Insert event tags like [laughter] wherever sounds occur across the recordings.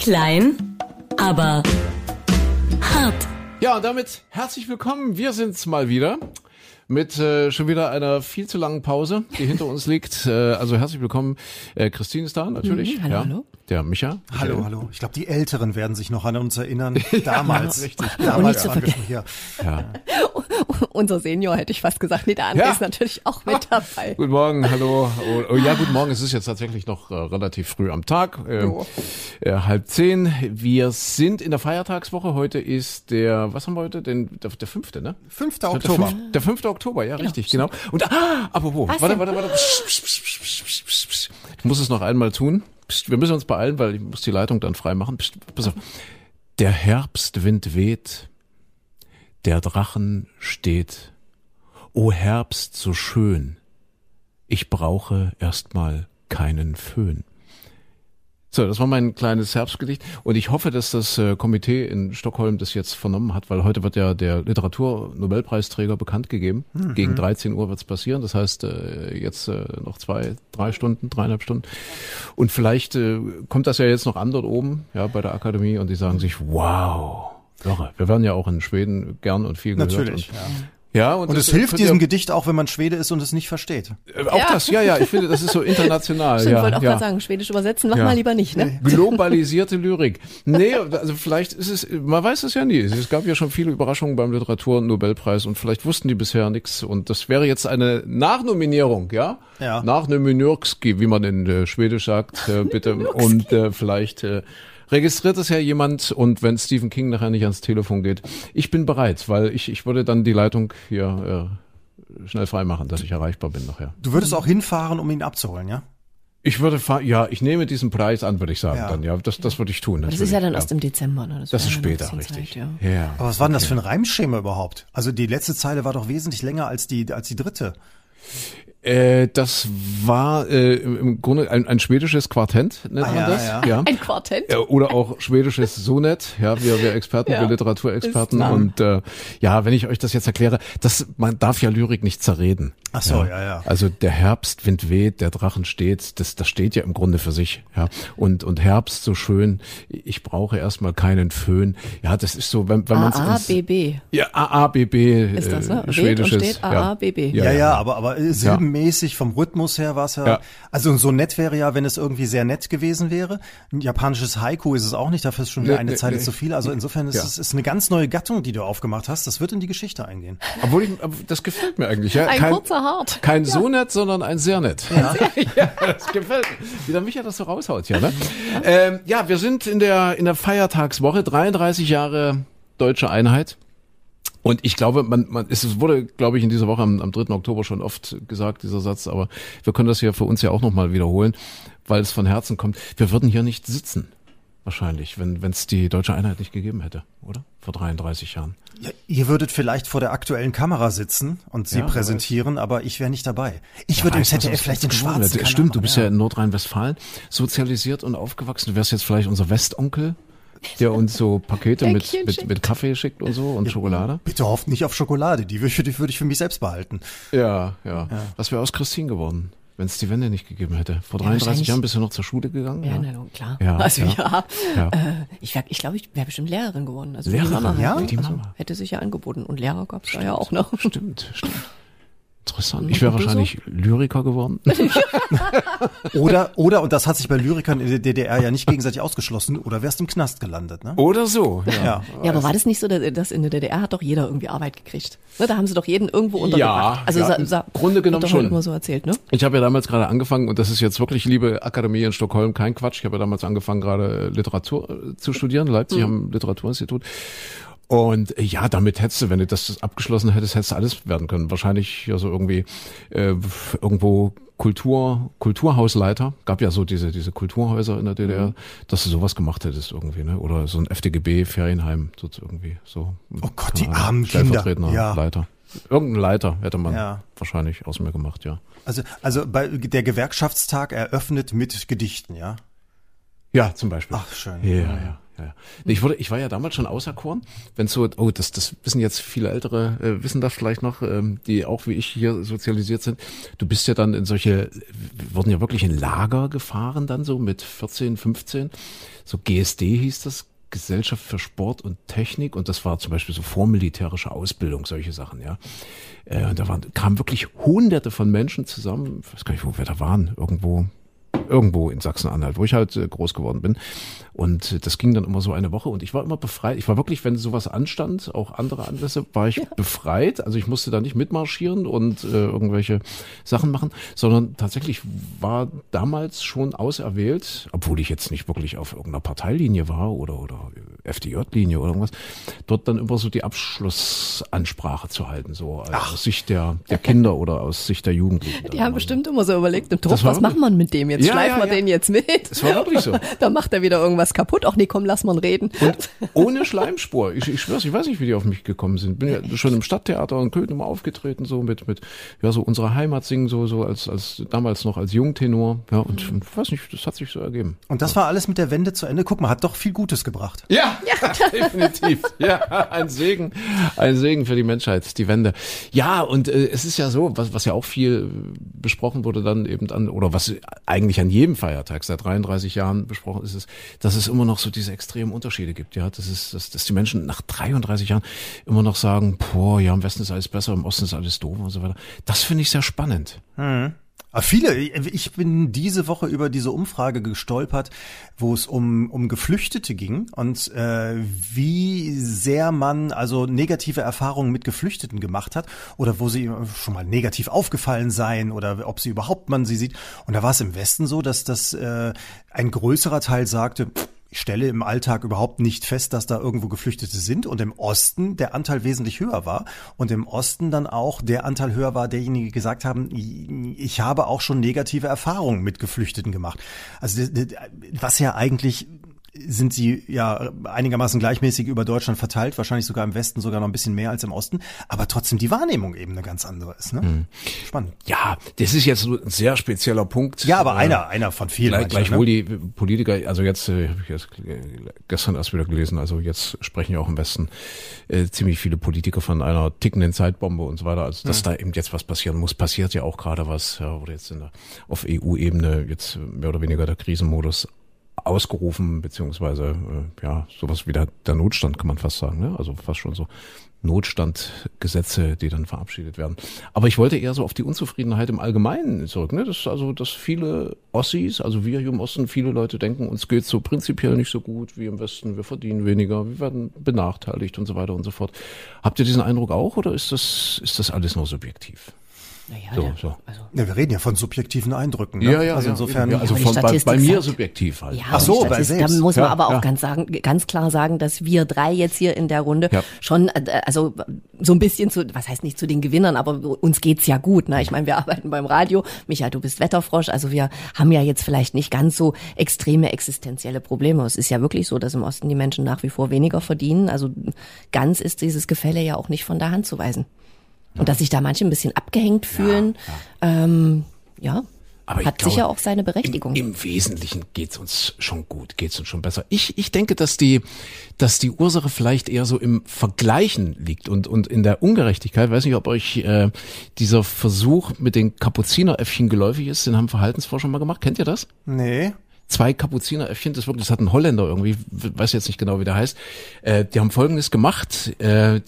Klein, aber hart. Ja, und damit herzlich willkommen. Wir sind's mal wieder mit äh, schon wieder einer viel zu langen Pause, die hinter uns liegt. Äh, also herzlich willkommen. Äh, Christine ist da natürlich. Mhm, hallo, ja. hallo. Der Micha. Hallo, Michael. hallo. Ich glaube, die Älteren werden sich noch an uns erinnern. [laughs] Damals. richtig. Und nicht Damals zu waren wir vergessen. schon hier. Ja. [laughs] [laughs] Unser Senior hätte ich fast gesagt. Nee, der André Ja. ist natürlich auch mit [laughs] dabei. Guten Morgen, hallo. Oh, oh, ja, guten Morgen. Es ist jetzt tatsächlich noch äh, relativ früh am Tag, äh, äh, halb zehn. Wir sind in der Feiertagswoche. Heute ist der, was haben wir heute? Den, der, der fünfte, ne? 5. Der Oktober. fünf- Der 5. Oktober, ja, richtig, genau. Und ah, apropos, Was warte, warte, warte. Ich muss es noch einmal tun. Psst, wir müssen uns beeilen, weil ich muss die Leitung dann frei machen. Psst, pass auf. Der Herbstwind weht, der Drachen steht. O Herbst so schön, ich brauche erstmal keinen Föhn. So, das war mein kleines Herbstgedicht und ich hoffe, dass das äh, Komitee in Stockholm das jetzt vernommen hat, weil heute wird ja der Literaturnobelpreisträger bekannt gegeben. Gegen 13 Uhr wird's passieren, das heißt äh, jetzt äh, noch zwei, drei Stunden, dreieinhalb Stunden. Und vielleicht kommt das ja jetzt noch an dort oben, ja, bei der Akademie und die sagen sich, wow, irre. Wir werden ja auch in Schweden gern und viel gehört. Natürlich. Und, Ja. ja, Und das es hilft diesem ihr- Gedicht auch, wenn man Schwede ist und es nicht versteht. äh, Auch Ja. das, ja, ja, ich finde, das ist so international. Stimmt, ja, wollte auch ja. gerade sagen, Schwedisch übersetzen, mach Ja. mal lieber nicht, ne? Globalisierte Lyrik. Nee, also vielleicht ist es, man weiß es ja nie. Es gab ja schon viele Überraschungen beim Literaturnobelpreis und vielleicht wussten die bisher nichts. Und das wäre jetzt eine Nachnominierung, ja? Ja. Nachnominierski, wie man in äh, Schwedisch sagt, äh, bitte. und äh, vielleicht äh, registriert es ja jemand und wenn Stephen King nachher nicht ans Telefon geht, ich bin bereit, weil ich, ich würde dann die Leitung hier äh, schnell freimachen, dass ich erreichbar bin nachher. Du würdest auch hinfahren, um ihn abzuholen, ja? Ich würde, fa- ja, ich nehme diesen Preis an, würde ich sagen Ja. dann, ja. Das, das würde ich tun. Das ist ja dann erst im Dezember, ne? Das wäre ist ja später, richtig. Zeit, ja. ja. Aber was war denn das für ein Reimschema überhaupt? Also die letzte Zeile war doch wesentlich länger als die, als die dritte. Äh, das war äh, im Grunde ein, ein schwedisches Quartett, nennt Ah, man ja, das. ja. Ein Quartett. Oder auch schwedisches Sonett, ja, wir, wir Experten, Ja, wir Literaturexperten. Und äh, ja, wenn ich euch das jetzt erkläre, das, man darf ja Lyrik nicht zerreden. Ach so, ja, ja. Also der Herbstwind weht, der Drachen steht, das, das steht ja im Grunde für sich. Ja. Und, und Herbst so schön, ich brauche erstmal keinen Föhn. Ja, das ist so, wenn, wenn man es AABB. Ja, AABB, Ist das, ne? äh, Weht schwedisches. und steht ja. AABB. Ja, ja, ja. aber, aber äh, silbenmäßig vom Rhythmus her war es ja, Ja. also so nett wäre ja, wenn es irgendwie sehr nett gewesen wäre. Ein japanisches Haiku ist es auch nicht, dafür ist schon wieder Nee, eine nee, Zeile nee. zu viel. Also insofern ist Ja. es ist eine ganz neue Gattung, die du aufgemacht hast. Das wird in die Geschichte eingehen. Obwohl ich, das gefällt mir eigentlich. Ja. Ein kein, kurzer Hart. Kein so nett, sondern ein sehr nett. Ja, [laughs] ja das gefällt mir. Wie der Micha das so raushaut hier, ne? Ähm, ja, wir sind in der, in der Feiertagswoche, 33 Jahre deutsche Einheit. Und ich glaube, man, man, es wurde, glaube ich, in dieser Woche am, am 3. Oktober schon oft gesagt, dieser Satz, aber wir können das hier für uns ja auch nochmal wiederholen, weil es von Herzen kommt. Wir würden hier nicht sitzen, wahrscheinlich, wenn es die deutsche Einheit nicht gegeben hätte, oder? Vor 33 Jahren. Ja, ihr würdet vielleicht vor der aktuellen Kamera sitzen und sie Ja, präsentieren, aber ich wäre nicht dabei. Ich Ja, würde im ZDF vielleicht wird. Kanal Stimmt, du bist ja, in Nordrhein-Westfalen sozialisiert und aufgewachsen. Du wärst jetzt vielleicht unser Westonkel, der uns so Pakete mit, mit, mit Kaffee schickt und so und Schokolade. Bitte hofft nicht auf Schokolade, die würde die würde ich für mich selbst behalten. Ja, ja. Was wäre aus Christine geworden, wenn es die Wende nicht gegeben hätte? Vor 33 wahrscheinlich- Jahren bist du noch zur Schule gegangen? Ja, na, nun, klar. Ja, also ja. ja. Ja. Äh, ich glaube, ich, glaub, ich wäre bestimmt Lehrerin geworden. Also Lehrerin, die Mama ja? Die also, Mama. Hätte sich ja angeboten. Und Lehrer gab es da ja auch noch. Stimmt, stimmt. Interessant. Ich wäre du so? wahrscheinlich Lyriker geworden. [laughs] Oder, oder, und das hat sich bei Lyrikern in der DDR ja nicht gegenseitig ausgeschlossen, oder wärst im Knast gelandet, ne? Oder so. Ja. Ja. Ja, aber war das nicht so, dass in der DDR hat doch jeder irgendwie Arbeit gekriegt? Ne, da haben sie doch jeden irgendwo untergebracht. also ja, sa, im sa, Grunde genommen schon. immer so erzählt, ne? Ich habe ja damals gerade angefangen, und das ist jetzt wirklich, liebe Akademie in Stockholm, kein Quatsch. Ich habe ja damals angefangen, gerade Literatur äh, zu studieren, Leipzig am Literaturinstitut. Und äh, ja, damit hättest du, wenn du das abgeschlossen hättest, hättest du alles werden können. Wahrscheinlich ja so irgendwie äh, irgendwo Kultur, Kulturhausleiter. Gab ja so diese diese Kulturhäuser in der DDR, dass du sowas gemacht hättest irgendwie, ne? Oder so ein FDGB Ferienheim, so irgendwie so. Oh Gott, die armen Kinder. Stellvertretender Ja. Leiter. Irgendein Leiter hätte man Ja. wahrscheinlich aus mir gemacht, ja. Also, also bei, der Gewerkschaftstag eröffnet mit Gedichten, ja? Ja, zum Beispiel. Ach, schön. Ja, ja. ja. Ja. Ich wurde, ich war ja damals schon auserkoren, wenn so, oh, das, das wissen jetzt viele ältere, äh, wissen das vielleicht noch, ähm, die auch wie ich hier sozialisiert sind. Du bist ja dann in solche, wurden ja wirklich in Lager gefahren dann so mit 14, 15. So GSD hieß das, Gesellschaft für Sport und Technik und das war zum Beispiel so vormilitärische Ausbildung, solche Sachen, ja. Äh, und da waren, kamen wirklich hunderte von Menschen zusammen, ich weiß gar nicht, wo wir da waren, irgendwo irgendwo in Sachsen-Anhalt, wo ich halt äh, groß geworden bin. Und das ging dann immer so eine Woche und ich war immer befreit. Ich war wirklich, wenn sowas anstand, auch andere Anlässe, war ich ja. befreit. Also ich musste da nicht mitmarschieren und äh, irgendwelche Sachen machen, sondern tatsächlich war damals schon auserwählt, obwohl ich jetzt nicht wirklich auf irgendeiner Parteilinie war oder, oder FDJ-Linie oder irgendwas, dort dann immer so die Abschlussansprache zu halten, so Ach. aus Sicht der, der Kinder oder aus Sicht der Jugendlichen. Die haben bestimmt immer so überlegt, im Druck, was macht man mit dem jetzt? Ja, schleifen ja, wir ja. den jetzt mit. Das war wirklich so. [laughs] da macht er wieder irgendwas kaputt. Ach nee, komm, lass mal reden. Und ohne Schleimspur. Ich, ich schwör's, ich weiß nicht, wie die auf mich gekommen sind. Bin ja schon im Stadttheater in Köln immer aufgetreten, so mit, mit, ja, so unsere Heimat singen, so, so als, als, damals noch als Jungtenor. Ja, und, und weiß nicht, das hat sich so ergeben. Und das war alles mit der Wende zu Ende. Guck mal, hat doch viel Gutes gebracht. Ja, [laughs] ja. [laughs] definitiv. Ja, ein Segen, ein Segen für die Menschheit, die Wende. Ja, und äh, es ist ja so, was, was ja auch viel besprochen wurde dann eben an, oder was eigentlich an jedem Feiertag seit 33 Jahren besprochen ist, es, dass es immer noch so diese extremen Unterschiede gibt. Ja, das ist, dass, dass die Menschen nach 33 Jahren immer noch sagen, boah, ja, im Westen ist alles besser, im Osten ist alles doof und so weiter. Das finde ich sehr spannend. Hm. Aber viele, ich bin diese Woche über diese Umfrage gestolpert, wo es um, um Geflüchtete ging und äh, wie sehr man also negative Erfahrungen mit Geflüchteten gemacht hat oder wo sie schon mal negativ aufgefallen seien oder ob sie überhaupt man sie sieht. Und da war es im Westen so, dass das äh, ein größerer Teil sagte, pff, ich stelle im Alltag überhaupt nicht fest, dass da irgendwo Geflüchtete sind und im Osten der Anteil wesentlich höher war und im Osten dann auch der Anteil höher war, derjenige gesagt haben, ich habe auch schon negative Erfahrungen mit Geflüchteten gemacht. Also was ja eigentlich sind sie ja einigermaßen gleichmäßig über Deutschland verteilt, wahrscheinlich sogar im Westen sogar noch ein bisschen mehr als im Osten, aber trotzdem die Wahrnehmung eben eine ganz andere ist. Ne? Mhm. Spannend. Ja, das ist jetzt ein sehr spezieller Punkt. Ja, aber äh, einer, einer von vielen. Gleich, gleichwohl ne? die Politiker, also jetzt äh, habe ich jetzt gestern erst wieder gelesen, also jetzt sprechen ja auch im Westen äh, ziemlich viele Politiker von einer tickenden Zeitbombe und so weiter. Also dass mhm. da eben jetzt was passieren muss, passiert ja auch gerade was, ja, oder jetzt in der, auf EU-Ebene jetzt mehr oder weniger der Krisenmodus ausgerufen, beziehungsweise äh, ja, sowas wie der, der Notstand kann man fast sagen, ne? Also fast schon so Notstandgesetze, die dann verabschiedet werden. Aber ich wollte eher so auf die Unzufriedenheit im Allgemeinen zurück. Ne? Das also, dass viele Ossis, also wir hier im Osten, viele Leute denken, uns geht so prinzipiell nicht so gut wie im Westen, wir verdienen weniger, wir werden benachteiligt und so weiter und so fort. Habt ihr diesen Eindruck auch oder ist das, ist das alles nur subjektiv? Naja, so, so. Also ja, wir reden ja von subjektiven Eindrücken. Ne? Ja, ja, also insofern. Ja, also von, bei, bei, mir subjektiv halt. Ja, Ach so, bei selbst. Da muss man ja, aber auch ja. ganz sagen, ganz klar sagen, dass wir drei jetzt hier in der Runde ja. schon, äh, also so ein bisschen zu, was heißt nicht zu den Gewinnern, aber uns geht's ja gut. Ne? Ich meine, wir [laughs] arbeiten beim Radio. Michael, du bist Wetterfrosch, also wir haben ja jetzt vielleicht nicht ganz so extreme existenzielle Probleme. Es ist ja wirklich so, dass im Osten die Menschen nach wie vor weniger verdienen. Also ganz ist dieses Gefälle ja auch nicht von der Hand zu weisen. Und dass sich da manche ein bisschen abgehängt fühlen, ja. ja. Ähm, ja aber hat glaube, sicher auch seine Berechtigung. Im, Im, Wesentlichen geht's uns schon gut, geht's uns schon besser. Ich, ich denke, dass die, dass die Ursache vielleicht eher so im Vergleichen liegt und, und in der Ungerechtigkeit. Ich weiß nicht, ob euch äh, dieser Versuch mit den Kapuzineräffchen geläufig ist. Den haben Verhaltensforscher mal gemacht. Kennt ihr das? Nee zwei Kapuzineräffchen, das wirklich, das hat ein Holländer irgendwie, weiß jetzt nicht genau, wie der heißt, äh, die haben Folgendes gemacht, äh,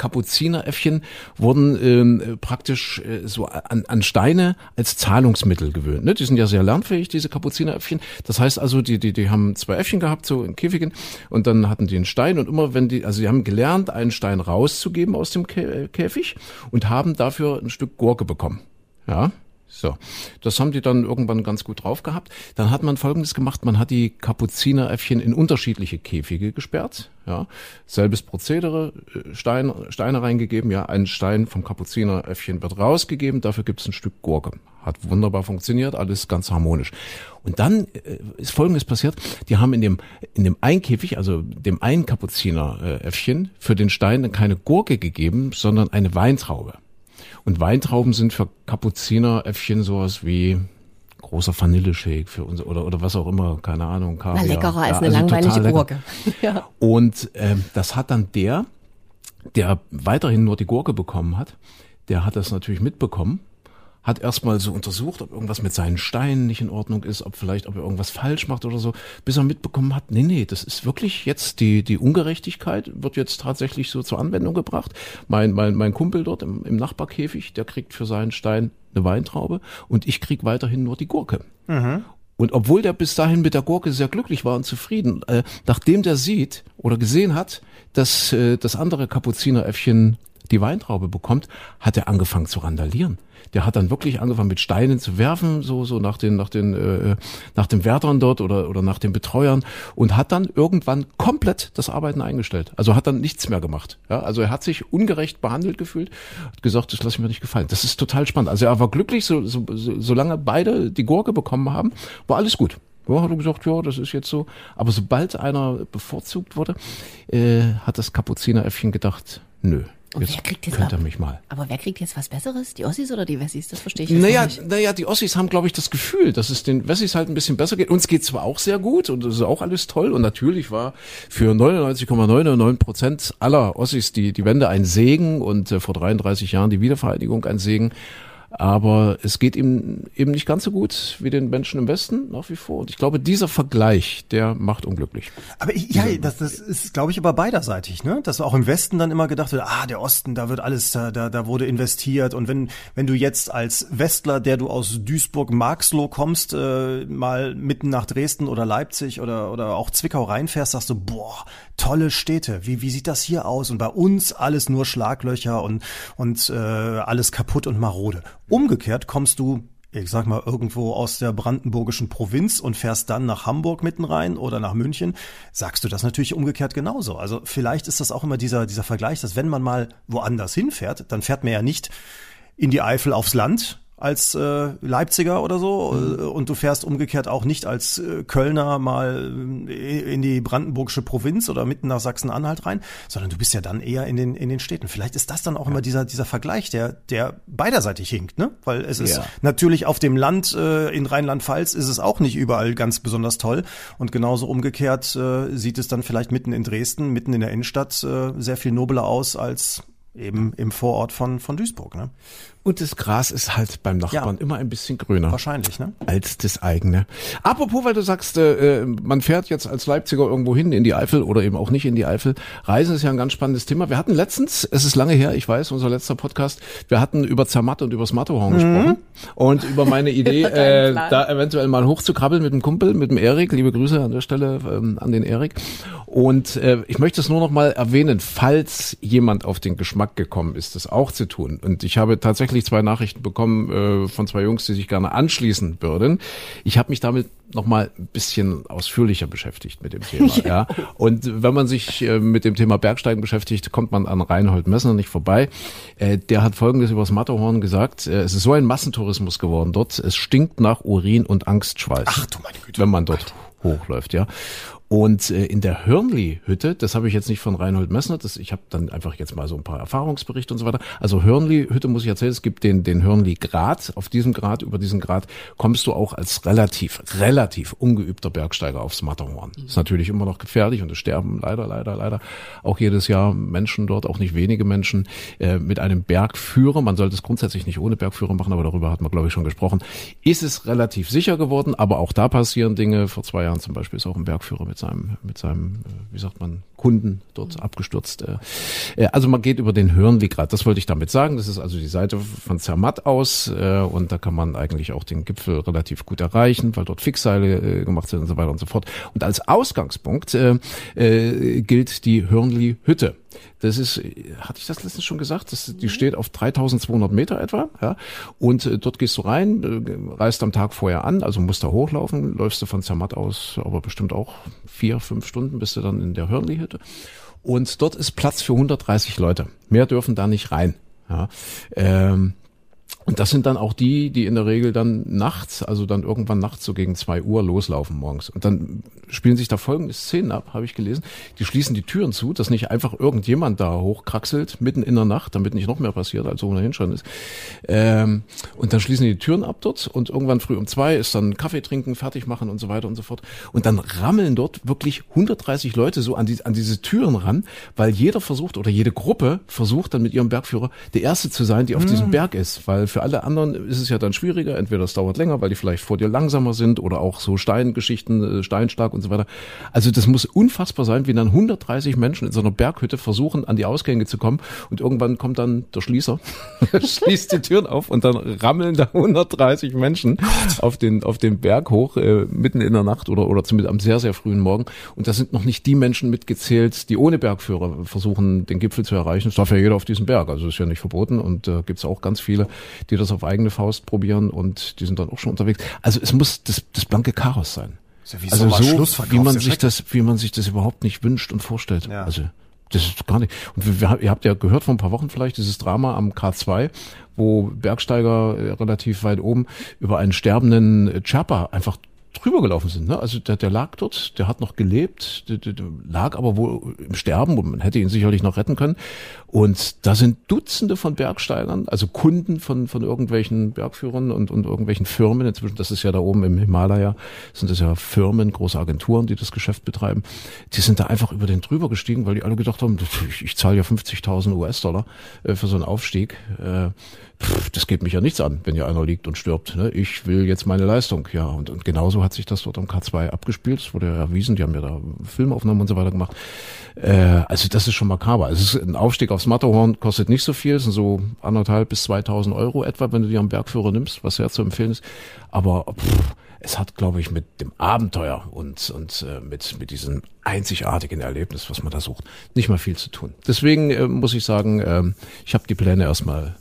Kapuzineräffchen wurden ähm, praktisch äh, so an, an Steine als Zahlungsmittel gewöhnt. Ne? Die sind ja sehr lernfähig, diese Kapuzineräffchen. Das heißt also, die, die, die haben zwei Äffchen gehabt, so in Käfigen, und dann hatten die einen Stein und immer wenn die, also die haben gelernt, einen Stein rauszugeben aus dem Käfig und haben dafür ein Stück Gurke bekommen. Ja, so, das haben die dann irgendwann ganz gut drauf gehabt. Dann hat man Folgendes gemacht: Man hat die Kapuzineräffchen in unterschiedliche Käfige gesperrt. Ja, selbes Prozedere: äh, Stein, Steine reingegeben. Ja, ein Stein vom Kapuzineräffchen wird rausgegeben. Dafür gibt es ein Stück Gurke. Hat wunderbar funktioniert, alles ganz harmonisch. Und dann äh, ist Folgendes passiert: Die haben in dem in dem einen Käfig, also dem einen Kapuzineräffchen, für den Stein keine Gurke gegeben, sondern eine Weintraube. Und Weintrauben sind für Kapuzineräffchen sowas wie großer Vanilleshake für uns oder oder was auch immer, keine Ahnung, Kaviar. War leckerer ja, als eine also langweilige Gurke. [laughs] ja. Und ähm, das hat dann der, der weiterhin nur die Gurke bekommen hat, der hat das natürlich mitbekommen hat erstmal so untersucht, ob irgendwas mit seinen Steinen nicht in Ordnung ist, ob vielleicht, ob er irgendwas falsch macht oder so, bis er mitbekommen hat, nee, nee, das ist wirklich jetzt die, die Ungerechtigkeit wird jetzt tatsächlich so zur Anwendung gebracht. Mein, mein, mein Kumpel dort im, im Nachbarkäfig, der kriegt für seinen Stein eine Weintraube und ich krieg weiterhin nur die Gurke. Mhm. Und obwohl der bis dahin mit der Gurke sehr glücklich war und zufrieden, äh, nachdem der sieht oder gesehen hat, dass äh, das andere Kapuzineräffchen die Weintraube bekommt, hat er angefangen zu randalieren der hat dann wirklich angefangen mit Steinen zu werfen, so so nach den nach den äh, nach den Wärtern dort oder oder nach den Betreuern und hat dann irgendwann komplett das Arbeiten eingestellt. Also hat dann nichts mehr gemacht. Ja, also er hat sich ungerecht behandelt gefühlt, hat gesagt, das lasse ich mir nicht gefallen. Das ist total spannend. Also er war glücklich, so, so, so, solange beide die Gurke bekommen haben, war alles gut. Ja, hat er gesagt, ja, das ist jetzt so. Aber sobald einer bevorzugt wurde, äh, hat das Kapuzineräffchen gedacht, nö, und jetzt wer kriegt jetzt könnt ihr mich mal. Aber wer kriegt jetzt was Besseres? Die Ossis oder die Wessis? Das verstehe ich naja, nicht. Naja, die Ossis haben, glaube ich, das Gefühl, dass es den Wessis halt ein bisschen besser geht. Uns geht zwar auch sehr gut und das ist auch alles toll und natürlich war für 99,99 Prozent aller Ossis die, die Wende ein Segen und äh, vor 33 Jahren die Wiedervereinigung ein Segen. Aber es geht ihm eben nicht ganz so gut wie den Menschen im Westen nach wie vor. Und ich glaube, dieser Vergleich, der macht unglücklich. Aber ich, ja, das, das ist, glaube ich, aber beiderseitig, ne? Dass auch im Westen dann immer gedacht wird, ah, der Osten, da wird alles, da, da wurde investiert. Und wenn, wenn du jetzt als Westler, der du aus Duisburg-Marxloh kommst, äh, mal mitten nach Dresden oder Leipzig oder, oder auch Zwickau reinfährst, sagst du, boah, tolle Städte. Wie, wie sieht das hier aus? Und bei uns alles nur Schlaglöcher und, und äh, alles kaputt und marode. Umgekehrt kommst du ich sag mal, irgendwo aus der brandenburgischen Provinz und fährst dann nach Hamburg mitten rein oder nach München, sagst du das natürlich umgekehrt genauso. Also vielleicht ist das auch immer dieser, dieser Vergleich, dass wenn man mal woanders hinfährt, dann fährt man ja nicht in die Eifel aufs Land, als äh, Leipziger oder so mhm. und du fährst umgekehrt auch nicht als äh, Kölner mal äh, in die brandenburgische Provinz oder mitten nach Sachsen-Anhalt rein, sondern du bist ja dann eher in den in den Städten. Vielleicht ist das dann auch ja. immer dieser dieser Vergleich, der der beiderseitig hinkt, ne? Weil es ist ja. natürlich auf dem Land äh, in Rheinland-Pfalz ist es auch nicht überall ganz besonders toll und genauso umgekehrt äh, sieht es dann vielleicht mitten in Dresden, mitten in der Innenstadt äh, sehr viel nobler aus als eben im Vorort von von Duisburg, ne? Und das Gras ist halt beim Nachbarn ja. immer ein bisschen grüner. Wahrscheinlich, ne? Als das eigene. Apropos, weil du sagst, äh, man fährt jetzt als Leipziger irgendwo hin in die Eifel oder eben auch nicht in die Eifel. Reisen ist ja ein ganz spannendes Thema. Wir hatten letztens, es ist lange her, ich weiß, unser letzter Podcast, wir hatten über Zermatt und über das Matterhorn mhm. gesprochen und über meine [laughs] Idee, äh, da eventuell mal hochzukrabbeln mit dem Kumpel, mit dem Erik. Liebe Grüße an der Stelle ähm, an den Erik. Und äh, ich möchte es nur noch mal erwähnen, falls jemand auf den Geschmack gekommen ist, das auch zu tun. Und ich habe tatsächlich tatsächlich zwei Nachrichten bekommen äh, von zwei Jungs, die sich gerne anschließen würden. Ich habe mich damit noch mal ein bisschen ausführlicher beschäftigt mit dem Thema. [laughs] ja. Und wenn man sich äh, mit dem Thema Bergsteigen beschäftigt, kommt man an Reinhold Messner nicht vorbei. Äh, der hat Folgendes über das Matterhorn gesagt. Äh, es ist so ein Massentourismus geworden dort. Es stinkt nach Urin und Angstschweiß. Ach du meine Güte. Wenn man dort hochläuft, ja. Und äh, in der Hörnli-Hütte, das habe ich jetzt nicht von Reinhold Messner, das, ich habe dann einfach jetzt mal so ein paar Erfahrungsberichte und so weiter. Also Hörnli-Hütte muss ich erzählen, es gibt den, den Hörnli-Grat. Auf diesem Grad, über diesen Grad kommst du auch als relativ, relativ ungeübter Bergsteiger aufs Matterhorn. Mhm. Ist natürlich immer noch gefährlich und es sterben leider, leider, leider auch jedes Jahr Menschen dort, auch nicht wenige Menschen, äh, mit einem Bergführer. Man sollte es grundsätzlich nicht ohne Bergführer machen, aber darüber hat man, glaube ich, schon gesprochen. Ist es relativ sicher geworden, aber auch da passieren Dinge. Vor zwei Jahren zum Beispiel ist auch ein Bergführer mit seinem, mit seinem, äh, wie sagt man, Kunden dort mhm. abgestürzt. Äh, äh, also man geht über den Hörnligrad. Das wollte ich damit sagen. Das ist also die Seite von Zermatt aus und da kann man eigentlich auch den Gipfel relativ gut erreichen, weil dort Fixseile gemacht sind und so weiter und so fort. Und als Ausgangspunkt gilt die Hörnli-Hütte. Das ist, hatte ich das letztens schon gesagt? Das, die mhm. steht auf 3200 Meter etwa. Ja? Und äh, dort gehst du rein, äh, reist am Tag vorher an, also musst da hochlaufen, läufst du von Zermatt aus, aber bestimmt auch vier, fünf Stunden bist du dann in der Hörnli-Hütte. Und dort ist Platz für 130 Leute. Mehr dürfen da nicht rein. Ja? Ähm, Und das sind dann auch die, die in der Regel dann nachts, also dann irgendwann nachts so gegen zwei Uhr loslaufen morgens. Und dann spielen sich da folgende Szenen ab, habe ich gelesen. Die schließen die Türen zu, dass nicht einfach irgendjemand da hochkraxelt mitten in der Nacht, damit nicht noch mehr passiert, als ohnehin schon ist. Ähm, und dann schließen die Türen ab dort und irgendwann früh um zwei ist dann Kaffee trinken, fertig machen und so weiter und so fort. Und dann rammeln dort wirklich 130 Leute so an, die, an diese Türen ran, weil jeder versucht oder jede Gruppe versucht dann mit ihrem Bergführer der Erste zu sein, die auf mhm. diesem Berg ist, weil für alle anderen ist es ja dann schwieriger. Entweder es dauert länger, weil die vielleicht vor dir langsamer sind oder auch so Steingeschichten, äh, Steinschlag und so weiter. Also das muss unfassbar sein, wie dann 130 Menschen in so einer Berghütte versuchen, an die Ausgänge zu kommen und irgendwann kommt dann der Schließer, [laughs] schließt die Türen auf und dann rammeln da 130 Menschen auf den, auf den Berg hoch, äh, mitten in der Nacht oder, oder zumindest am sehr, sehr frühen Morgen. Und da sind noch nicht die Menschen mitgezählt, die ohne Bergführer versuchen, den Gipfel zu erreichen. Es darf ja jeder auf diesen Berg, also ist ja nicht verboten und äh, gibt es auch ganz viele, die das auf eigene Faust probieren und die sind dann auch schon unterwegs. Also es muss das, das blanke Chaos sein. Ja also so, wie man sich das, wie man sich das überhaupt nicht wünscht und vorstellt. Ja. Also das ist gar nicht. Und wir, ihr habt ja gehört vor ein paar Wochen vielleicht dieses Drama am K2, wo Bergsteiger relativ weit oben über einen sterbenden Chapa einfach drüber gelaufen sind. Ne? Also der, der lag dort, der hat noch gelebt, der, der, der lag aber wohl im Sterben und man hätte ihn sicherlich noch retten können. Und da sind Dutzende von Bergsteigern, also Kunden von, von irgendwelchen Bergführern und, und irgendwelchen Firmen. Inzwischen, das ist ja da oben im Himalaya, sind das ja Firmen, große Agenturen, die das Geschäft betreiben. Die sind da einfach über den drüber gestiegen, weil die alle gedacht haben, ich, ich zahle ja 50.000 US-Dollar äh, für so einen Aufstieg. Äh, pff, das geht mich ja nichts an, wenn hier einer liegt und stirbt. Ne? Ich will jetzt meine Leistung. Ja, und, und genauso hat sich das dort am K2 abgespielt. Das wurde ja erwiesen, die haben ja da Filmaufnahmen und so weiter gemacht. Äh, also das ist schon makaber. Also es ist ein Aufstieg aufs Matterhorn kostet nicht so viel, es sind so anderthalb bis 2000 Euro etwa, wenn du die am Bergführer nimmst, was sehr zu empfehlen ist. Aber pff, es hat, glaube ich, mit dem Abenteuer und, und äh, mit, mit diesem einzigartigen Erlebnis, was man da sucht, nicht mal viel zu tun. Deswegen äh, muss ich sagen, äh, ich habe die Pläne erstmal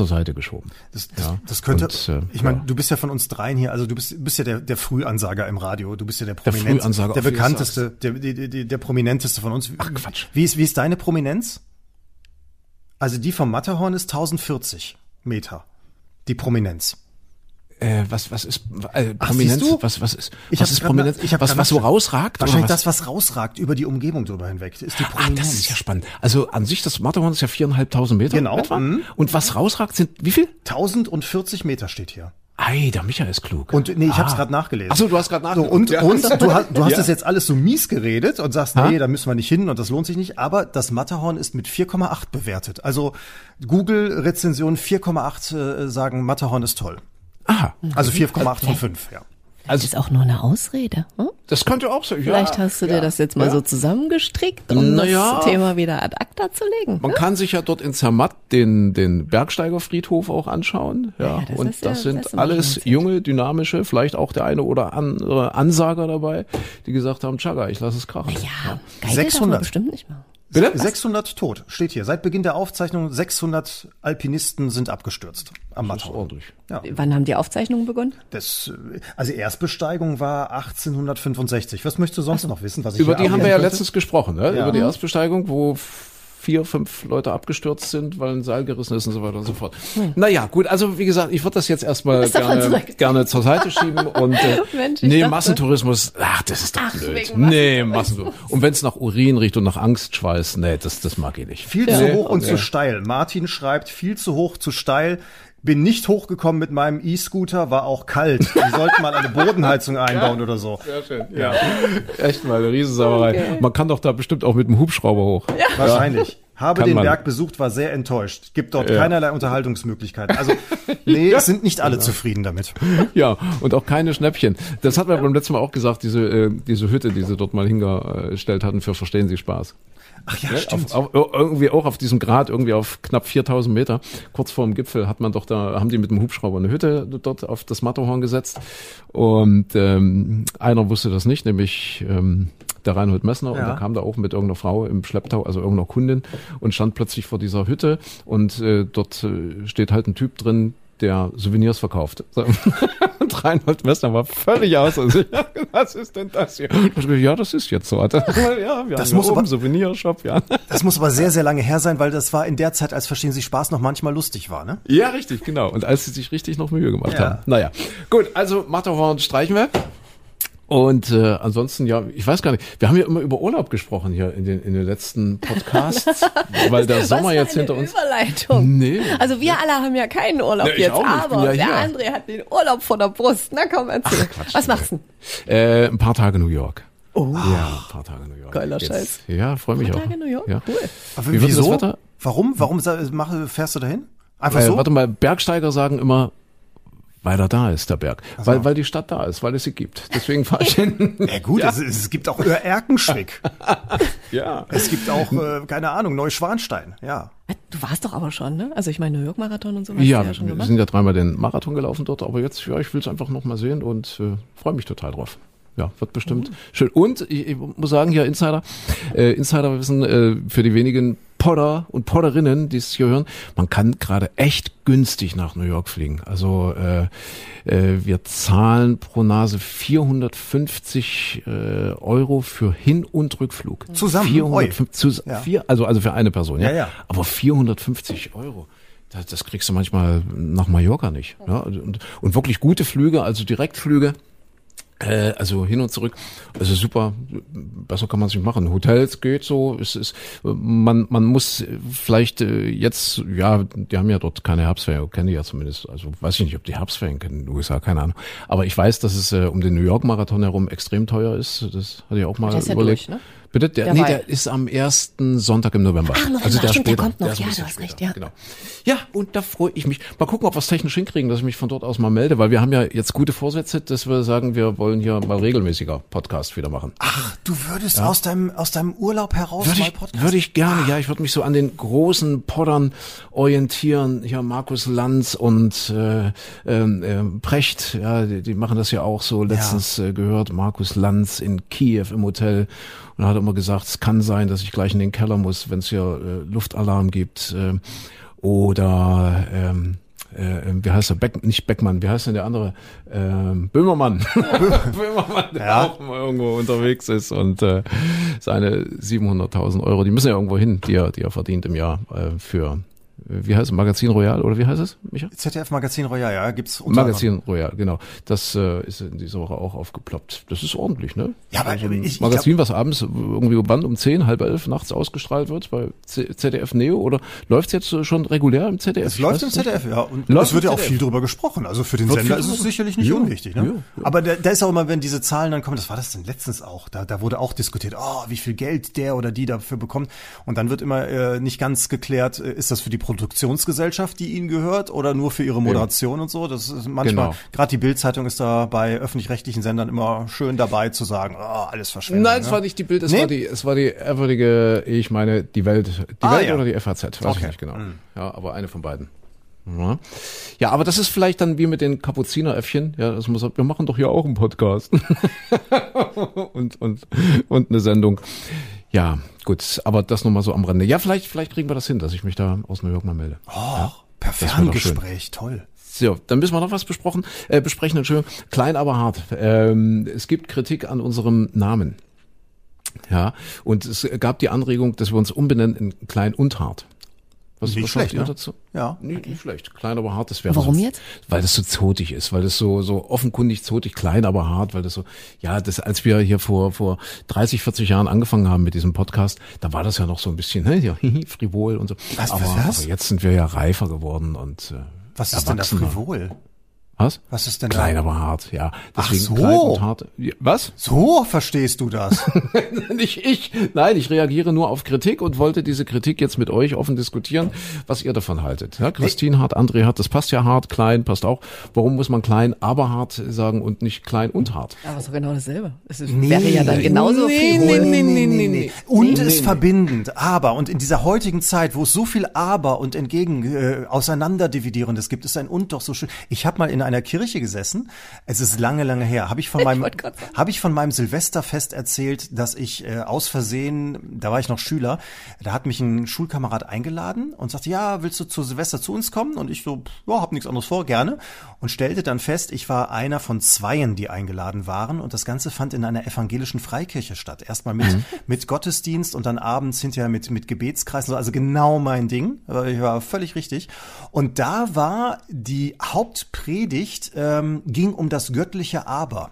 zur Seite geschoben. Das, das, ja. das könnte, und, äh, ich meine, ja. du bist ja von uns dreien hier, also du bist, bist ja der, der Frühansager im Radio, du bist ja der Prominenteste, der, der bekannteste, der, der, der, der Prominenteste von uns. Ach Quatsch. Wie ist, wie ist deine Prominenz? Also die vom Matterhorn ist 1040 Meter, die Prominenz. Äh, was was ist äh, Prominenz? Ach, was was ist ich was ist Prominenz? Ich was was so rausragt? Wahrscheinlich das, was rausragt über die Umgebung drüber hinweg, ist die Prominenz. Ah, das ist ja spannend. Also an sich das Matterhorn ist ja viereinhalbtausend Meter genau. etwa. Mhm. Und was rausragt sind wie viel? 1040 Meter steht hier. Ei, der Michael ist klug. Und nee, ich ah. habe es gerade nachgelesen. Ach so, du hast gerade nachgelesen. So, und ja. und du hast, du [laughs] hast ja. das jetzt alles so mies geredet und sagst, ha? nee, da müssen wir nicht hin und das lohnt sich nicht. Aber das Matterhorn ist mit 4,8 bewertet. Also Google-Rezension 4,8 äh, sagen, Matterhorn ist toll. Aha. Also 4,8 von 5, ja. Also ist auch nur eine Ausrede. Hm? Das könnte auch sein. Ja, Vielleicht hast du ja, dir das jetzt mal ja. so zusammengestrickt, um naja, das Thema wieder ad acta zu legen. Man ja? kann sich ja dort in Zermatt den, den Bergsteigerfriedhof auch anschauen. Ja, das und das sind das alles junge, dynamische, vielleicht auch der eine oder andere Ansager dabei, die gesagt haben, Chaga, ich lasse es krachen. Ja, ja. 600 bestimmt nicht mal. Bitte? 600 tot, steht hier. Seit Beginn der Aufzeichnung 600 Alpinisten sind abgestürzt am Matterhorn. Ja. Wann haben die Aufzeichnungen begonnen? Das, also Erstbesteigung war 1865. Was möchtest du sonst so. noch wissen? Was ich Über die haben wir ja letztens gesprochen, ne? Ja. Über die Erstbesteigung, wo vier, fünf Leute abgestürzt sind, weil ein Seil gerissen ist und so weiter und so fort. Hm. Naja, gut, also wie gesagt, ich würde das jetzt erstmal gerne, gerne zur Seite schieben [laughs] und äh, Mensch, nee, dachte, Massentourismus, ach, das ist doch ach, blöd. Nee, Massentourismus. Und wenn es nach Urin riecht und nach Angstschweiß, nee, das, das mag ich nicht. Viel ja. zu hoch und okay. zu steil. Martin schreibt, viel zu hoch, zu steil. Bin nicht hochgekommen mit meinem E-Scooter, war auch kalt. Die sollten mal eine [laughs] Bodenheizung einbauen ja, oder so. Sehr schön. Ja. Echt mal eine Riesensauerei. Okay. Man kann doch da bestimmt auch mit dem Hubschrauber hoch. Ja. Wahrscheinlich. Habe kann den Berg besucht, war sehr enttäuscht. Gibt dort ja. keinerlei Unterhaltungsmöglichkeiten. Also, nee, [laughs] es sind nicht alle ja. zufrieden damit. Ja, und auch keine Schnäppchen. Das hat man beim letzten Mal auch gesagt, diese, äh, diese Hütte, die sie dort mal hingestellt hatten für Verstehen Sie Spaß. Ach ja, ne? stimmt. Auf, auf, irgendwie auch auf diesem Grad, irgendwie auf knapp 4000 Meter, kurz vor dem Gipfel, hat man doch da, haben die mit dem Hubschrauber eine Hütte dort auf das Matterhorn gesetzt. Und ähm, einer wusste das nicht, nämlich ähm, der Reinhold Messner. Ja. Und der kam da auch mit irgendeiner Frau im Schlepptau, also irgendeiner Kundin, und stand plötzlich vor dieser Hütte. Und äh, dort äh, steht halt ein Typ drin, der Souvenirs verkauft. So. [laughs] Und Reinhold Messner war völlig aus. Also, [laughs] ja, was ist denn das hier? Ja, das ist jetzt so. [laughs] Ja, wir das haben muss aber, Souvenirshop, ja. Das muss aber sehr, sehr lange her sein, weil das war in der Zeit, als Verstehen Sie Spaß noch manchmal lustig war, ne? Ja, richtig, genau. Und als sie sich richtig noch Mühe gemacht ja. haben. Naja. Gut, also Matterhorn streichen wir. Und äh, ansonsten, ja, ich weiß gar nicht, wir haben ja immer über Urlaub gesprochen hier in den, in den letzten Podcasts, [laughs] weil der Sommer jetzt hinter uns. Überleitung. Nee. Also wir alle haben ja keinen Urlaub nee, jetzt, aber ja der André hat den Urlaub vor der Brust. Na komm, erzähl. Ach, Quatsch, Was machst du? Äh, ein paar Tage New York. Oh. Ja, ein paar Tage New York. Geiler jetzt. Scheiß. Ja, freue mich ein paar auch. Tage New York? Ja. Cool. Aber Wie wieso? Warum? Warum fährst du dahin? Einfach äh, so? Warte mal, Bergsteiger sagen immer, weil er da ist, der Berg. Also. Weil, weil die Stadt da ist, weil es sie gibt. Deswegen fahre ich [laughs] hin. Ja gut, ja. Es, es, gibt auch Erkenschwick. [laughs] ja. Es gibt auch, äh, keine Ahnung, Neuschwanstein, ja. Du warst doch aber schon, ne? Also ich meine New York Marathon und so weiter. Ja, ja schon wir gemacht. sind ja dreimal den Marathon gelaufen dort, aber jetzt, ja, ich will es einfach noch mal sehen und äh, freue mich total drauf ja, wird bestimmt mhm. schön. Und ich, ich, muss sagen, hier Insider, äh, Insider wissen äh, für die wenigen Podder und Podderinnen, die es hier hören, man kann gerade echt günstig nach New York fliegen. Also äh, äh, wir zahlen pro Nase 450 äh, Euro für Hin- und Rückflug. Zusammen? 450, zus ja. vier, also, also für eine Person, ja. ja, ja. Aber 450 Euro. Das, das kriegst du manchmal nach Mallorca nicht. Ja? Und, und wirklich gute Flüge, also Direktflüge, äh, also hin und zurück. Also super, besser kann man es nicht machen. Hotels geht so, es ist, man, man muss vielleicht äh, jetzt, ja, die haben ja dort keine Herbstferien, kennen die ja zumindest, also weiß ich nicht, ob die Herbstferien kennen in den USA, keine Ahnung. Aber ich weiß, dass es äh, um den New York Marathon herum extrem teuer ist. Das hatte ich auch mal überlegt. Ja durch, ne? Bitte? Der, der nee, der ist am ersten Sonntag im November. Ach, November. Also der Stimmt, später. Der kommt noch. Der ja, du hast recht, ja. Genau. Ja, und da freue ich mich. Mal gucken, ob wir es technisch hinkriegen, dass ich mich von dort aus mal melde, weil wir haben ja jetzt gute Vorsätze, dass wir sagen, wir wollen hier mal regelmäßiger Podcast wieder machen. Ach, du würdest ja. aus deinem aus deinem Urlaub heraus würde mal ich, Podcast? Würde ich gerne, ja. Ich würde mich so an den großen Poddern orientieren. Hier Markus Lanz und äh, äh, Precht, ja, die, die machen das ja auch so. Letztens ja. äh, gehört Markus Lanz in Kiew im Hotel und hat immer gesagt, es kann sein, dass ich gleich in den Keller muss, wenn es hier äh, Luftalarm gibt. Äh, oder ähm, äh, wie heißt er? Beck, nicht Beckmann, wie heißt denn der andere? Ähm, Böhmermann. [laughs] Böhmermann, der ja. auch mal irgendwo unterwegs ist und äh, seine 700.000 Euro, die müssen ja irgendwo hin, die er, die er verdient im Jahr äh, für wie heißt es, Magazin Royal oder wie heißt es, Micha? ZDF Magazin Royal, ja, gibt's unter Magazin Royal, genau. Das äh, ist in dieser Woche auch aufgeploppt. Das ist ordentlich, ne? Ja, aber also ein ich, Magazin, ich glaub, was abends irgendwie Band um zehn, halb elf nachts ausgestrahlt wird bei ZDF Neo oder läuft's jetzt schon regulär im ZDF? Es läuft im ZDF, ja. Und es wird ja auch viel drüber gesprochen. Also für den wird Sender ist es sicherlich nicht ja, unwichtig, ne? Ja, ja. Aber da, da ist auch immer, wenn diese Zahlen dann kommen, das war das denn letztens auch, da, da wurde auch diskutiert, oh, wie viel Geld der oder die dafür bekommt. Und dann wird immer äh, nicht ganz geklärt, äh, ist das für die Produktionsgesellschaft Gesellschaft, die ihnen gehört oder nur für ihre Moderation ja. und so? Das ist manchmal, genau. gerade die Bildzeitung ist da bei öffentlich-rechtlichen Sendern immer schön dabei zu sagen, oh, alles verschwendet. Nein, ne? es war nicht die Bild, es nee? war die, es war die ehrwürdige, ich meine, die Welt, die ah, Welt ja. oder die FAZ, weiß okay. ich nicht genau. Mhm. Ja, aber eine von beiden. Ja. ja, aber das ist vielleicht dann wie mit den Kapuzineräffchen. Ja, das muss, wir machen doch hier auch einen Podcast [laughs] und und und eine Sendung. Ja, gut, aber das nochmal so am Rande. Ja, vielleicht, vielleicht kriegen wir das hin, dass ich mich da aus New York mal melde. Oh, ja? per Ferngespräch, toll. So, dann müssen wir noch was besprochen, äh, besprechen. Entschuldigung, klein aber hart. Ähm, es gibt Kritik an unserem Namen. Ja, und es gab die Anregung, dass wir uns umbenennen in klein und hart. Was, nicht was schlecht, ne? dazu? Ja. Nee, okay. Nicht schlecht. Klein, aber hart, das wäre Warum so, jetzt? Weil das so zotig ist, weil das so, so offenkundig zotig, klein, aber hart, weil das so, ja, das, als wir hier vor, vor 30, 40 Jahren angefangen haben mit diesem Podcast, da war das ja noch so ein bisschen, ne, ja, [laughs] frivol und so. Was, aber, was? aber jetzt sind wir ja reifer geworden und, äh, Was ist denn da frivol? Was? Was ist denn Klein, da? aber hart, ja. Deswegen Ach so. Klein und hart. Was? So verstehst du das? [laughs] Nicht ich. Nein, ich reagiere nur auf Kritik und wollte diese Kritik jetzt mit euch offen diskutieren, was ihr davon haltet. Ja, Christine hart, André hart, das passt ja hart, klein passt auch. Warum muss man klein, aber hart sagen und nicht klein und hart? Aber es ist doch genau dasselbe. Es ist, nee, wäre ja dann genauso nee, nee, nee, nee, nee, nee. Und nee, ist nee. verbindend, aber und in dieser heutigen Zeit, wo es so viel aber und entgegen äh, auseinanderdividierendes gibt, ist ein und doch so schön. Ich habe mal in einer Kirche gesessen. Es ist lange, lange her. Habe ich von [laughs] meinem, habe ich von meinem Silvesterfest erzählt, dass ich äh, aus Versehen, da war ich noch Schüler, da hat mich ein Schulkamerad eingeladen und sagte, ja, willst du zu Silvester zu uns kommen? Und ich so, ja, hab nichts anderes vor, gerne. Und stellte dann fest, ich war einer von zweien, die eingeladen waren. Und das Ganze fand in einer evangelischen Freikirche statt. Erstmal mit, mhm. mit Gottesdienst und dann abends hinterher mit, mit Gebetskreisen. Also genau mein Ding. Ich war völlig richtig. Und da war die Hauptpredigt, ähm, ging um das göttliche Aber.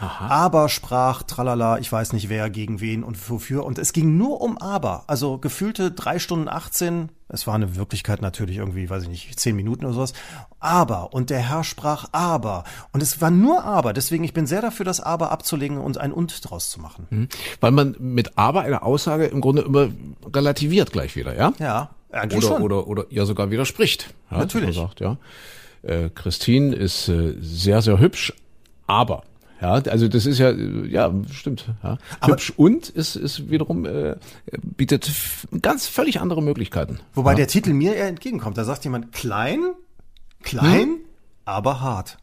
Aha. Aber sprach, tralala, ich weiß nicht wer, gegen wen und wofür. Und es ging nur um Aber. Also gefühlte drei Stunden 18, es war eine Wirklichkeit natürlich irgendwie, weiß ich nicht, zehn Minuten oder sowas. Aber. Und der Herr sprach Aber. Und es war nur Aber. Deswegen, ich bin sehr dafür, das Aber abzulegen und ein Und draus zu machen. Mhm. Weil man mit Aber eine Aussage im Grunde immer relativiert gleich wieder, ja? Ja. Oder, schon. oder, oder ja sogar widerspricht. Ja, Natürlich. Sagt, ja. Äh, Christine ist äh, sehr, sehr hübsch, aber ja, also das ist ja, ja, stimmt. Ja. Aber Hübsch und ist, ist wiederum äh, bietet ganz völlig andere Möglichkeiten. Wobei ja. der Titel mir eher entgegenkommt. Da sagt jemand klein, klein, hm? aber hart.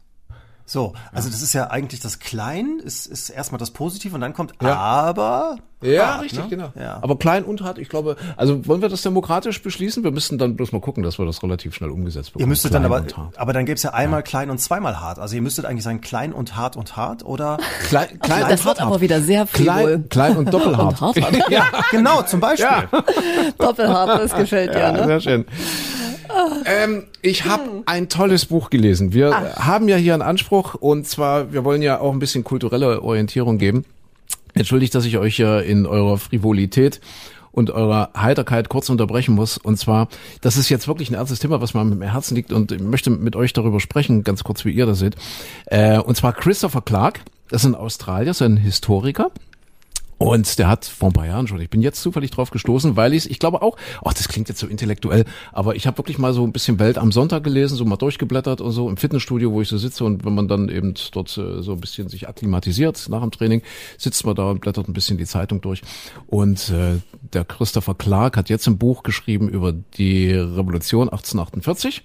So, also das ist ja eigentlich das Klein, ist, ist erstmal das Positive und dann kommt ja. aber. Ja, hart, richtig, ne? genau. Ja. Aber klein und hart, ich glaube, also wollen wir das demokratisch beschließen? Wir müssten dann bloß mal gucken, dass wir das relativ schnell umgesetzt bekommen. Ihr müsstet klein dann aber, aber dann gäbe es ja einmal ja. klein und zweimal hart. Also ihr müsstet eigentlich sagen klein und hart und hart oder klein, klein das wird aber wieder sehr viel. Klein, klein und [laughs] doppelhart. und hart, hart. [laughs] ja, genau, zum Beispiel. Ja. [laughs] Doppelhart, das gefällt ja, dir, ne? Sehr schön. Ähm, ich habe ein tolles Buch gelesen. Wir Ach. haben ja hier einen Anspruch und zwar, wir wollen ja auch ein bisschen kulturelle Orientierung geben. Entschuldigt, dass ich euch ja in eurer Frivolität und eurer Heiterkeit kurz unterbrechen muss. Und zwar, das ist jetzt wirklich ein ernstes Thema, was mir am Herzen liegt und ich möchte mit euch darüber sprechen, ganz kurz, wie ihr das seht. Äh, und zwar Christopher Clark, das ist ein Australier, so ein Historiker. Und der hat vor ein paar Jahren schon, ich bin jetzt zufällig drauf gestoßen, weil ich ich glaube auch, ach, das klingt jetzt so intellektuell, aber ich habe wirklich mal so ein bisschen Welt am Sonntag gelesen, so mal durchgeblättert und so im Fitnessstudio, wo ich so sitze und wenn man dann eben dort äh, so ein bisschen sich akklimatisiert nach dem Training, sitzt man da und blättert ein bisschen die Zeitung durch. Und äh, der Christopher Clark hat jetzt ein Buch geschrieben über die Revolution 1848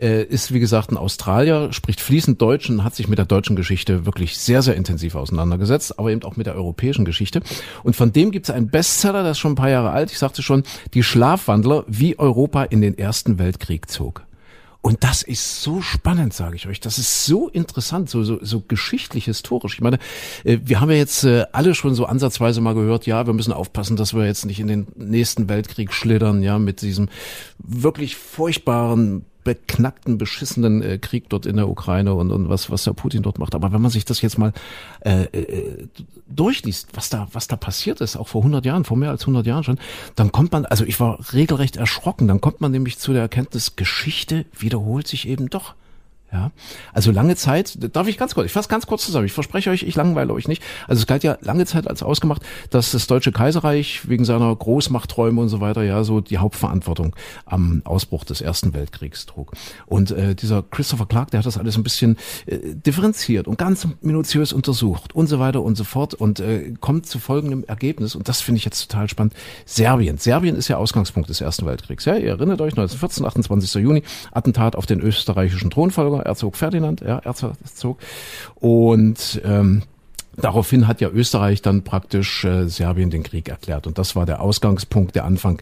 äh, ist wie gesagt ein Australier, spricht fließend Deutsch und hat sich mit der deutschen Geschichte wirklich sehr, sehr intensiv auseinandergesetzt, aber eben auch mit der europäischen Geschichte. Und von dem gibt es einen Bestseller, der ist schon ein paar Jahre alt, ich sagte schon, Die Schlafwandler, wie Europa in den Ersten Weltkrieg zog. Und das ist so spannend, sage ich euch. Das ist so interessant, so, so, so geschichtlich, historisch. Ich meine, äh, wir haben ja jetzt äh, alle schon so ansatzweise mal gehört, ja, wir müssen aufpassen, dass wir jetzt nicht in den nächsten Weltkrieg schlittern, ja, mit diesem wirklich furchtbaren beknackten, beschissenen äh, Krieg dort in der Ukraine und, und was, was der Putin dort macht. Aber wenn man sich das jetzt mal äh, äh, durchliest, was da, was da passiert ist, auch vor 100 Jahren, vor mehr als 100 Jahren schon, dann kommt man, also ich war regelrecht erschrocken, dann kommt man nämlich zu der Erkenntnis, Geschichte wiederholt sich eben doch. Ja, also lange Zeit, darf ich ganz kurz, ich fasse ganz kurz zusammen, ich verspreche euch, ich langweile euch nicht. Also es galt ja lange Zeit als ausgemacht, dass das Deutsche Kaiserreich wegen seiner Großmachtträume und so weiter ja so die Hauptverantwortung am Ausbruch des Ersten Weltkriegs trug. Und äh, dieser Christopher Clark, der hat das alles ein bisschen äh, differenziert und ganz minutiös untersucht und so weiter und so fort und äh, kommt zu folgendem Ergebnis und das finde ich jetzt total spannend. Serbien. Serbien ist ja Ausgangspunkt des Ersten Weltkriegs. Ja, ihr erinnert euch, 1914, 28. Juni, Attentat auf den österreichischen Thronfolger Erzog Ferdinand, ja, Erzog. Und ähm, Daraufhin hat ja Österreich dann praktisch äh, Serbien den Krieg erklärt. Und das war der Ausgangspunkt, der Anfang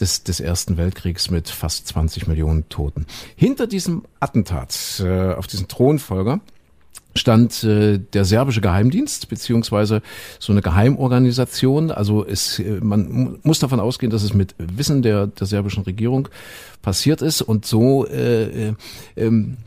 des, des Ersten Weltkriegs mit fast 20 Millionen Toten. Hinter diesem Attentat äh, auf diesen Thronfolger stand äh, der serbische Geheimdienst beziehungsweise so eine Geheimorganisation. Also es, äh, man muss davon ausgehen, dass es mit Wissen der, der serbischen Regierung passiert ist und so äh, äh, ähm,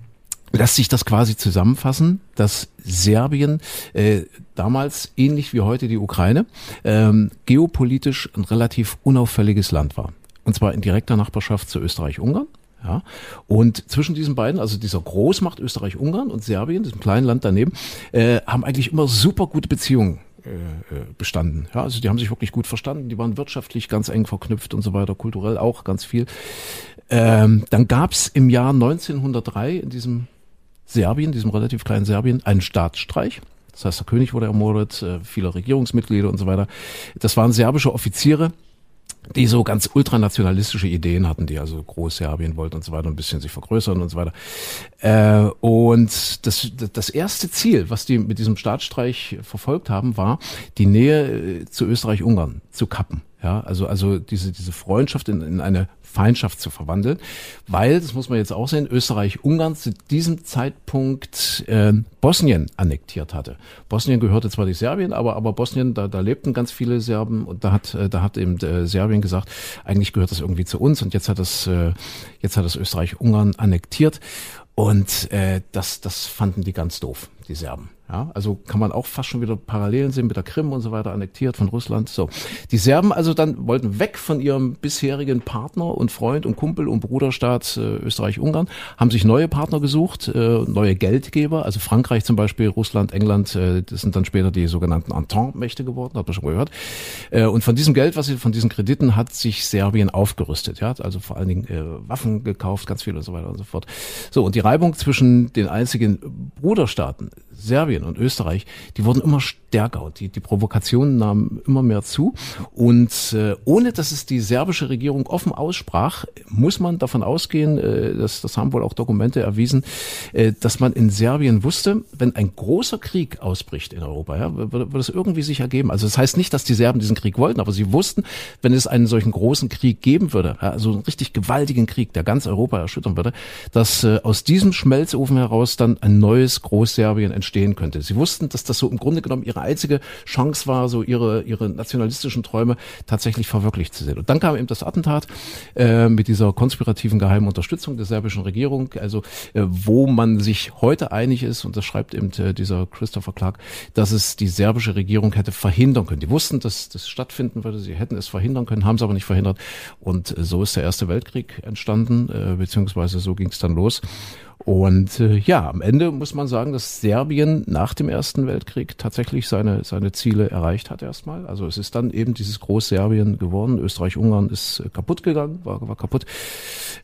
lässt sich das quasi zusammenfassen, dass Serbien äh, damals ähnlich wie heute die Ukraine ähm, geopolitisch ein relativ unauffälliges Land war. Und zwar in direkter Nachbarschaft zu Österreich-Ungarn. Ja, und zwischen diesen beiden, also dieser Großmacht Österreich-Ungarn und Serbien, diesem kleinen Land daneben, äh, haben eigentlich immer super gute Beziehungen äh, äh, bestanden. Ja, also die haben sich wirklich gut verstanden, die waren wirtschaftlich ganz eng verknüpft und so weiter, kulturell auch ganz viel. Ähm, dann gab's im Jahr 1903 in diesem Serbien, diesem relativ kleinen Serbien, einen Staatsstreich. Das heißt, der König wurde ermordet, äh, viele Regierungsmitglieder und so weiter. Das waren serbische Offiziere, die so ganz ultranationalistische Ideen hatten, die also Großserbien wollten und so weiter, ein bisschen sich vergrößern und so weiter. Äh, und das, das erste Ziel, was die mit diesem Staatsstreich verfolgt haben, war, die Nähe äh, zu Österreich-Ungarn zu kappen. Ja, also, also diese, diese Freundschaft in, in eine Feindschaft zu verwandeln, weil, das muss man jetzt auch sehen, Österreich-Ungarn zu diesem Zeitpunkt äh, Bosnien annektiert hatte. Bosnien gehörte zwar nicht Serbien, aber, aber Bosnien, da, da lebten ganz viele Serben und da hat, äh, da hat eben äh, Serbien gesagt, eigentlich gehört das irgendwie zu uns und jetzt hat das, äh, jetzt hat das Österreich-Ungarn annektiert und äh, das, das fanden die ganz doof, die Serben. Ja, also kann man auch fast schon wieder Parallelen sehen mit der Krim und so weiter, annektiert von Russland. So. Die Serben also dann wollten weg von ihrem bisherigen Partner und Freund und Kumpel und Bruderstaat äh, Österreich-Ungarn, haben sich neue Partner gesucht, äh, neue Geldgeber, also Frankreich zum Beispiel, Russland, England, äh, das sind dann später die sogenannten Entente-Mächte geworden, hat man schon gehört. Äh, und von diesem Geld, was sie, von diesen Krediten hat sich Serbien aufgerüstet, ja, also vor allen Dingen äh, Waffen gekauft, ganz viel und so weiter und so fort. So, und die Reibung zwischen den einzigen Bruderstaaten, Serbien und Österreich, die wurden immer stärker und die, die Provokationen nahmen immer mehr zu. Und äh, ohne dass es die serbische Regierung offen aussprach, muss man davon ausgehen, äh, dass, das haben wohl auch Dokumente erwiesen, äh, dass man in Serbien wusste, wenn ein großer Krieg ausbricht in Europa, ja, wird, wird es irgendwie sich ergeben. Also das heißt nicht, dass die Serben diesen Krieg wollten, aber sie wussten, wenn es einen solchen großen Krieg geben würde, ja, also einen richtig gewaltigen Krieg, der ganz Europa erschüttern würde, dass äh, aus diesem Schmelzofen heraus dann ein neues Großserbien entstehen könnte. Sie wussten, dass das so im Grunde genommen ihre einzige Chance war, so ihre, ihre nationalistischen Träume tatsächlich verwirklicht zu sehen. Und dann kam eben das Attentat äh, mit dieser konspirativen geheimen Unterstützung der serbischen Regierung, also äh, wo man sich heute einig ist, und das schreibt eben äh, dieser Christopher Clark, dass es die serbische Regierung hätte verhindern können. Die wussten, dass das stattfinden würde, sie hätten es verhindern können, haben es aber nicht verhindert. Und äh, so ist der Erste Weltkrieg entstanden, äh, beziehungsweise so ging es dann los. Und äh, ja, am Ende muss man sagen, dass Serbien nach dem Ersten Weltkrieg tatsächlich seine, seine Ziele erreicht hat erstmal. Also es ist dann eben dieses Großserbien geworden. Österreich-Ungarn ist äh, kaputt gegangen, war, war kaputt.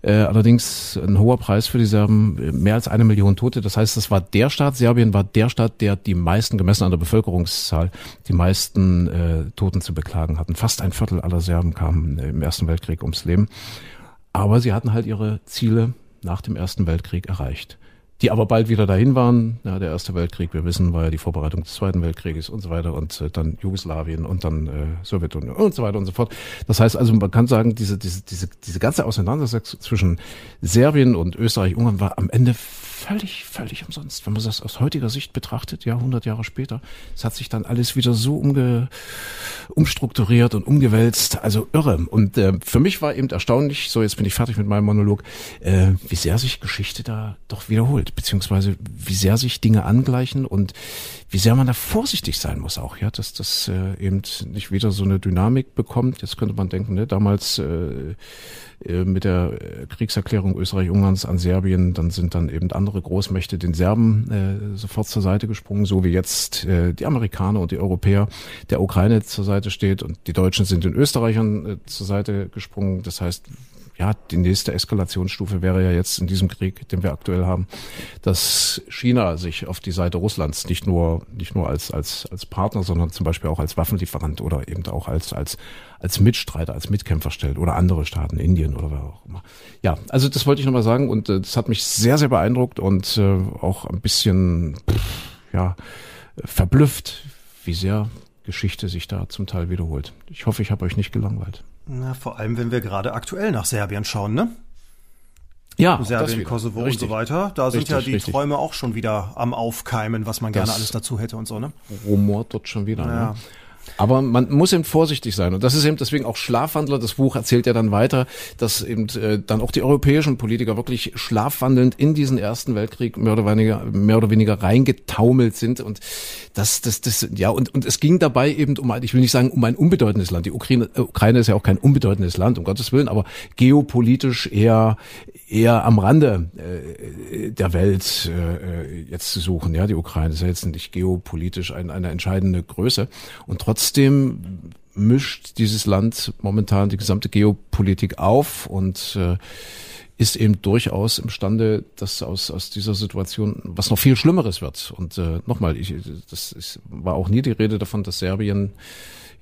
Äh, allerdings ein hoher Preis für die Serben, äh, mehr als eine Million Tote. Das heißt, das war der Staat, Serbien war der Staat, der die meisten, gemessen an der Bevölkerungszahl, die meisten äh, Toten zu beklagen hatten. Fast ein Viertel aller Serben kamen im Ersten Weltkrieg ums Leben. Aber sie hatten halt ihre Ziele nach dem Ersten Weltkrieg erreicht. Die aber bald wieder dahin waren. Ja, der Erste Weltkrieg, wir wissen, war ja die Vorbereitung des Zweiten Weltkrieges und so weiter und äh, dann Jugoslawien und dann äh, Sowjetunion und so weiter und so fort. Das heißt also, man kann sagen, diese, diese, diese, diese ganze Auseinandersetzung zwischen Serbien und Österreich-Ungarn war am Ende völlig, völlig umsonst. Wenn man das aus heutiger Sicht betrachtet, ja, 100 Jahre später, es hat sich dann alles wieder so umge, umstrukturiert und umgewälzt, also irre. Und äh, für mich war eben erstaunlich, so jetzt bin ich fertig mit meinem Monolog, äh, wie sehr sich Geschichte da doch wiederholt, beziehungsweise wie sehr sich Dinge angleichen und wie sehr man da vorsichtig sein muss auch, ja, dass das äh, eben nicht wieder so eine Dynamik bekommt. Jetzt könnte man denken, ne, damals äh, äh, mit der äh, Kriegserklärung Österreich-Ungarns an Serbien, dann sind dann eben andere Großmächte den Serben äh, sofort zur Seite gesprungen, so wie jetzt äh, die Amerikaner und die Europäer der Ukraine zur Seite steht und die Deutschen sind den Österreichern äh, zur Seite gesprungen. Das heißt, ja, die nächste Eskalationsstufe wäre ja jetzt in diesem Krieg, den wir aktuell haben, dass China sich auf die Seite Russlands nicht nur, nicht nur als, als, als Partner, sondern zum Beispiel auch als Waffenlieferant oder eben auch als, als, als Mitstreiter, als Mitkämpfer stellt oder andere Staaten, Indien oder wer auch immer. Ja, also das wollte ich nochmal sagen und äh, das hat mich sehr, sehr beeindruckt und äh, auch ein bisschen, pff, ja, verblüfft, wie sehr Geschichte sich da zum Teil wiederholt. Ich hoffe, ich habe euch nicht gelangweilt. Na, vor allem, wenn wir gerade aktuell nach Serbien schauen, ne? Ja, Serbien, Kosovo richtig. und so weiter. Da richtig, sind ja die richtig. Träume auch schon wieder am Aufkeimen, was man das gerne alles dazu hätte und so, ne? Rumort dort schon wieder. Ja. Ne? Aber man muss eben vorsichtig sein. Und das ist eben deswegen auch Schlafwandler. Das Buch erzählt ja dann weiter, dass eben äh, dann auch die europäischen Politiker wirklich schlafwandelnd in diesen Ersten Weltkrieg mehr oder weniger, mehr oder weniger reingetaumelt sind. Und das, das, das, ja, und, und es ging dabei eben um, ich will nicht sagen, um ein unbedeutendes Land. Die Ukraine, äh, Ukraine ist ja auch kein unbedeutendes Land, um Gottes Willen, aber geopolitisch eher, eher am Rande äh, der Welt äh, jetzt zu suchen. Ja, die Ukraine ist ja jetzt nicht geopolitisch ein, eine entscheidende Größe. Und trotzdem mischt dieses Land momentan die gesamte Geopolitik auf und äh, ist eben durchaus imstande, dass aus, aus dieser Situation was noch viel Schlimmeres wird. Und äh, nochmal, ich, das ist, war auch nie die Rede davon, dass Serbien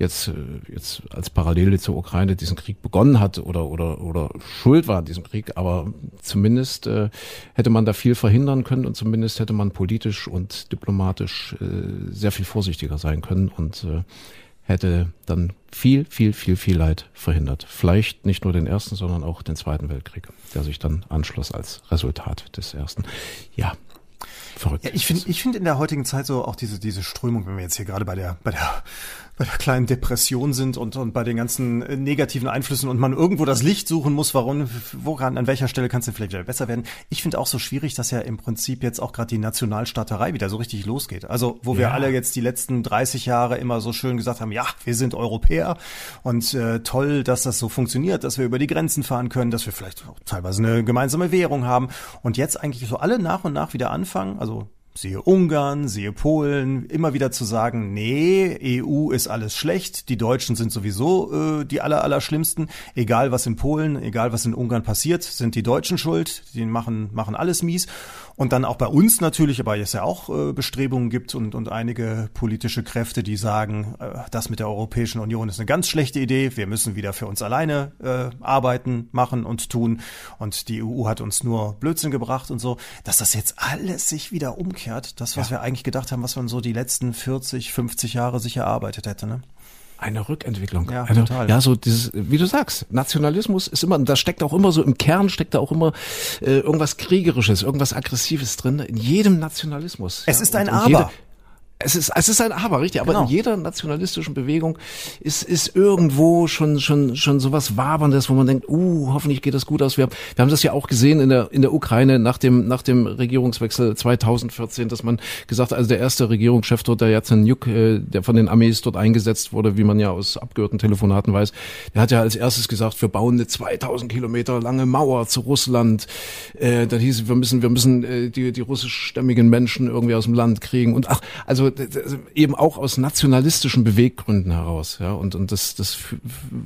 jetzt, äh, jetzt als Parallele zur Ukraine diesen Krieg begonnen hat oder, oder, oder schuld war an diesem Krieg, aber zumindest äh, hätte man da viel verhindern können und zumindest hätte man politisch und diplomatisch äh, sehr viel vorsichtiger sein können und äh, hätte dann viel, viel, viel, viel Leid verhindert. Vielleicht nicht nur den ersten, sondern auch den zweiten Weltkrieg, der sich dann anschloss als Resultat des ersten. Ja, verrückt. Ja, ich finde, ich finde in der heutigen Zeit so auch diese, diese Strömung, wenn wir jetzt hier gerade bei der, bei der bei der kleinen Depression sind und, und bei den ganzen äh, negativen Einflüssen und man irgendwo das Licht suchen muss, warum, woran, an welcher Stelle kannst du vielleicht wieder besser werden. Ich finde auch so schwierig, dass ja im Prinzip jetzt auch gerade die Nationalstaaterei wieder so richtig losgeht. Also, wo ja. wir alle jetzt die letzten 30 Jahre immer so schön gesagt haben, ja, wir sind Europäer und äh, toll, dass das so funktioniert, dass wir über die Grenzen fahren können, dass wir vielleicht auch teilweise eine gemeinsame Währung haben und jetzt eigentlich so alle nach und nach wieder anfangen, also siehe Ungarn, siehe Polen, immer wieder zu sagen, nee, EU ist alles schlecht, die Deutschen sind sowieso äh, die aller, aller schlimmsten, egal was in Polen, egal was in Ungarn passiert, sind die Deutschen schuld, die machen, machen alles mies. Und dann auch bei uns natürlich, aber es ja auch äh, Bestrebungen gibt und, und einige politische Kräfte, die sagen, äh, das mit der Europäischen Union ist eine ganz schlechte Idee, wir müssen wieder für uns alleine äh, arbeiten, machen und tun. Und die EU hat uns nur Blödsinn gebracht und so, dass das jetzt alles sich wieder umkehrt, das, was ja. wir eigentlich gedacht haben, was man so die letzten 40, 50 Jahre sich erarbeitet hätte. Ne? Eine Rückentwicklung. Ja, eine, total. Ja, so dieses, wie du sagst, Nationalismus ist immer, da steckt auch immer so im Kern, steckt da auch immer äh, irgendwas Kriegerisches, irgendwas Aggressives drin, in jedem Nationalismus. Es ja, ist ein Aber. Jede, es ist, es ist ein Aber, richtig. Aber genau. in jeder nationalistischen Bewegung ist, ist irgendwo schon, schon, schon sowas Waberndes, wo man denkt, uh, hoffentlich geht das gut aus. Wir, wir haben das ja auch gesehen in der, in der Ukraine nach dem, nach dem Regierungswechsel 2014, dass man gesagt hat, also der erste Regierungschef dort, der Yatsenyuk, äh, der von den Armees dort eingesetzt wurde, wie man ja aus abgehörten Telefonaten weiß, der hat ja als erstes gesagt, wir bauen eine 2000 Kilometer lange Mauer zu Russland. Äh, dann hieß es, wir müssen, wir müssen äh, die, die russischstämmigen Menschen irgendwie aus dem Land kriegen. Und ach, also eben auch aus nationalistischen Beweggründen heraus, ja, und, und das, das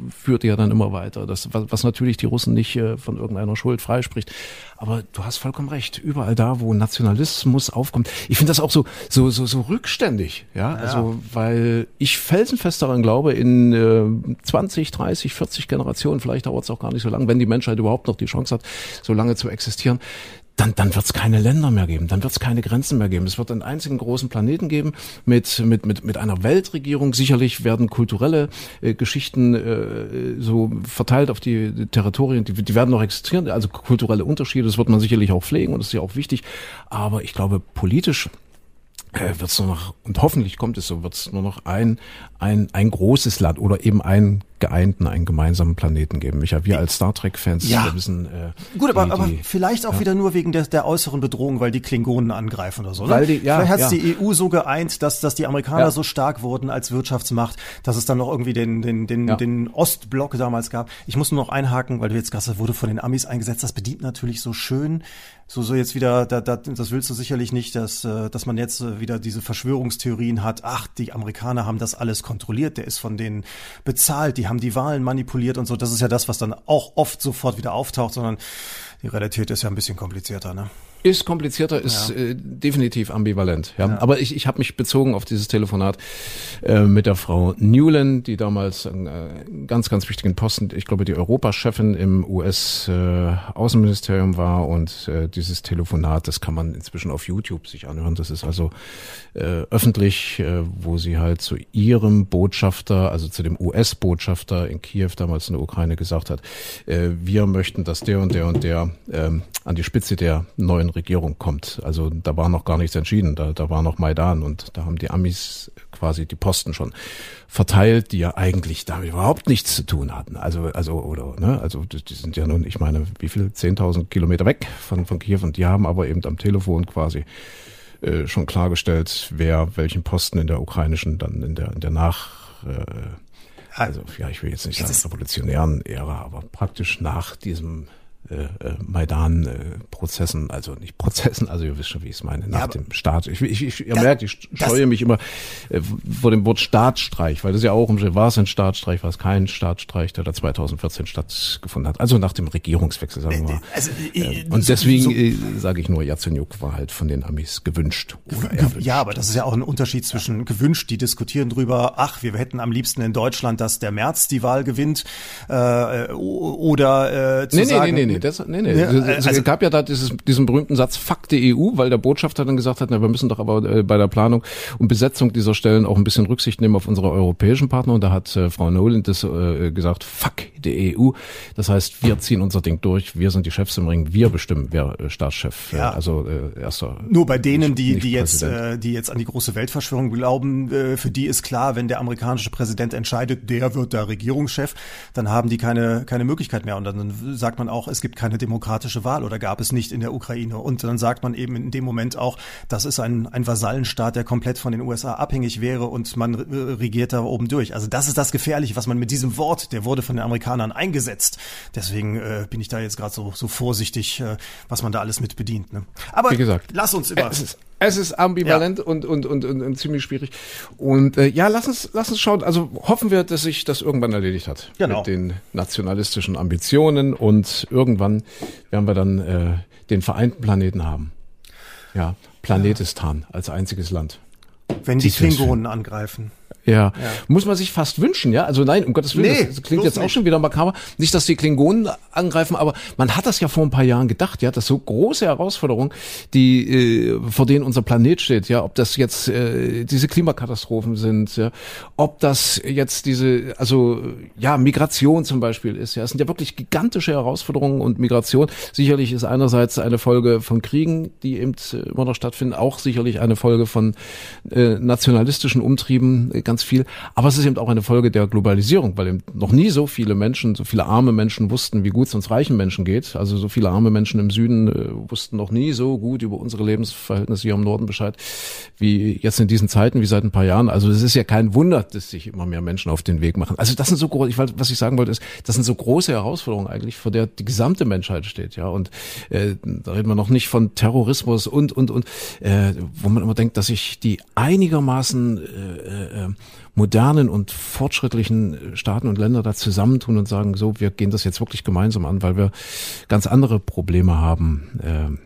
führt ja dann immer weiter, das, was, was natürlich die Russen nicht äh, von irgendeiner Schuld freispricht. Aber du hast vollkommen recht, überall da, wo Nationalismus aufkommt, ich finde das auch so, so, so, so rückständig, ja, ja. also, weil ich felsenfest daran glaube, in äh, 20, 30, 40 Generationen, vielleicht dauert es auch gar nicht so lange, wenn die Menschheit überhaupt noch die Chance hat, so lange zu existieren, dann, dann wird es keine Länder mehr geben, dann wird es keine Grenzen mehr geben. Es wird einen einzigen großen Planeten geben mit, mit, mit, mit einer Weltregierung. Sicherlich werden kulturelle äh, Geschichten äh, so verteilt auf die, die Territorien, die, die werden noch existieren, also kulturelle Unterschiede, das wird man sicherlich auch pflegen und das ist ja auch wichtig. Aber ich glaube, politisch äh, wird es nur noch, und hoffentlich kommt es so, wird es nur noch ein, ein, ein großes Land oder eben einen geeinten, einen gemeinsamen Planeten geben. Micha, wir als Star Trek-Fans ja. wissen. Äh, Gut, aber, die, aber vielleicht auch ja. wieder nur wegen der, der äußeren Bedrohung, weil die Klingonen angreifen oder so. Ne? Weil die, ja, vielleicht hat ja. die EU so geeint, dass, dass die Amerikaner so stark wurden als Wirtschaftsmacht, dass es dann noch irgendwie den, den, den, den Ostblock damals gab. Ich muss nur noch einhaken, weil du jetzt hast, wurde von den Amis eingesetzt. Das bedient natürlich so schön so so jetzt wieder, da, da, das willst du sicherlich nicht, dass, äh, dass man jetzt äh, wieder diese Verschwörungstheorien hat, ach, die Amerikaner haben das alles kontrolliert, der ist von denen bezahlt, die haben die Wahlen manipuliert und so. Das ist ja das, was dann auch oft sofort wieder auftaucht, sondern die Realität ist ja ein bisschen komplizierter, ne? Ist komplizierter, ist ja. äh, definitiv ambivalent. Ja. ja. Aber ich, ich habe mich bezogen auf dieses Telefonat äh, mit der Frau Newland, die damals einen äh, ganz, ganz wichtigen Posten, ich glaube, die Europachefin im US-Außenministerium äh, war. Und äh, dieses Telefonat, das kann man inzwischen auf YouTube sich anhören. Das ist also äh, öffentlich, wo sie halt zu ihrem Botschafter, also zu dem US-Botschafter in Kiew damals in der Ukraine gesagt hat, wir möchten, dass der und der und der äh, an die Spitze der neuen Regierung kommt. Also da war noch gar nichts entschieden, da, da war noch Maidan und da haben die Amis quasi die Posten schon verteilt, die ja eigentlich damit überhaupt nichts zu tun hatten. Also, also, oder, ne, also, die sind ja nun, ich meine, wie viel? 10.000 Kilometer weg von, von Kiew und die haben aber eben am Telefon quasi äh, schon klargestellt, wer welchen Posten in der ukrainischen, dann in der, in der Nach, äh, also, ja, ich will jetzt nicht sagen revolutionären Ära, aber praktisch nach diesem äh, äh, Maidan-Prozessen, äh, also nicht Prozessen, also ihr wisst schon, wie ich es meine, nach ja, dem Staat. Ich, ich, ich, ihr das, merkt, ich scheue mich immer äh, vor dem Wort Staatsstreich, weil das ja auch, war es ein Staatsstreich, war es kein Staatsstreich, der da 2014 stattgefunden hat. Also nach dem Regierungswechsel, sagen wir mal. Also, äh, und deswegen so, äh, sage ich nur, Yatsenyuk war halt von den Amis gewünscht. Oder erwünscht. Ja, aber das ist ja auch ein Unterschied zwischen gewünscht, die diskutieren drüber, ach, wir hätten am liebsten in Deutschland, dass der März die Wahl gewinnt, äh, oder äh, zu nee, sagen, nee, nee, nee, das, nee, nee. Ja, also, es gab ja da dieses, diesen berühmten Satz, fuck die EU, weil der Botschafter dann gesagt hat, na, wir müssen doch aber äh, bei der Planung und Besetzung dieser Stellen auch ein bisschen Rücksicht nehmen auf unsere europäischen Partner. Und da hat äh, Frau Nolan das äh, gesagt, fuck die EU. Das heißt, wir ziehen unser Ding durch, wir sind die Chefs im Ring, wir bestimmen, wer äh, Staatschef, äh, ja. also äh, erster. Nur bei denen, die, die jetzt, äh, die jetzt an die große Weltverschwörung glauben, äh, für die ist klar, wenn der amerikanische Präsident entscheidet, der wird da Regierungschef, dann haben die keine, keine Möglichkeit mehr. Und dann sagt man auch, es gibt keine demokratische Wahl oder gab es nicht in der Ukraine. Und dann sagt man eben in dem Moment auch, das ist ein, ein Vasallenstaat, der komplett von den USA abhängig wäre und man regiert da oben durch. Also das ist das Gefährliche, was man mit diesem Wort, der wurde von den Amerikanern eingesetzt. Deswegen äh, bin ich da jetzt gerade so, so vorsichtig, äh, was man da alles mit bedient. Ne? Aber Wie gesagt, lass uns über. Ist, [laughs] es ist ambivalent ja. und, und, und, und, und ziemlich schwierig. Und äh, ja, lass uns, lass uns schauen. Also hoffen wir, dass sich das irgendwann erledigt hat genau. mit den nationalistischen Ambitionen und irgendwann werden wir dann äh, den vereinten Planeten haben. Ja, Planetistan als einziges Land. Wenn die Klingonen angreifen. Ja. ja. Muss man sich fast wünschen, ja? Also nein, um Gottes Willen, nee, das klingt jetzt nicht. auch schon wieder makaber. Nicht, dass die Klingonen angreifen, aber man hat das ja vor ein paar Jahren gedacht, ja, dass so große Herausforderungen, die äh, vor denen unser Planet steht, ja, ob das jetzt äh, diese Klimakatastrophen sind, ja, ob das jetzt diese, also ja, Migration zum Beispiel ist, ja, es sind ja wirklich gigantische Herausforderungen und Migration. Sicherlich ist einerseits eine Folge von Kriegen, die eben immer noch stattfinden, auch sicherlich eine Folge von äh, nationalistischen Umtrieben, äh, ganz ganz viel. Aber es ist eben auch eine Folge der Globalisierung, weil eben noch nie so viele Menschen, so viele arme Menschen wussten, wie gut es uns reichen Menschen geht. Also so viele arme Menschen im Süden äh, wussten noch nie so gut über unsere Lebensverhältnisse hier im Norden Bescheid, wie jetzt in diesen Zeiten, wie seit ein paar Jahren. Also es ist ja kein Wunder, dass sich immer mehr Menschen auf den Weg machen. Also das sind so groß, ich, was ich sagen wollte, ist, das sind so große Herausforderungen eigentlich, vor der die gesamte Menschheit steht, ja. Und äh, da reden wir noch nicht von Terrorismus und und und, äh, wo man immer denkt, dass sich die einigermaßen äh, äh, modernen und fortschrittlichen Staaten und Länder da zusammentun und sagen, so, wir gehen das jetzt wirklich gemeinsam an, weil wir ganz andere Probleme haben äh,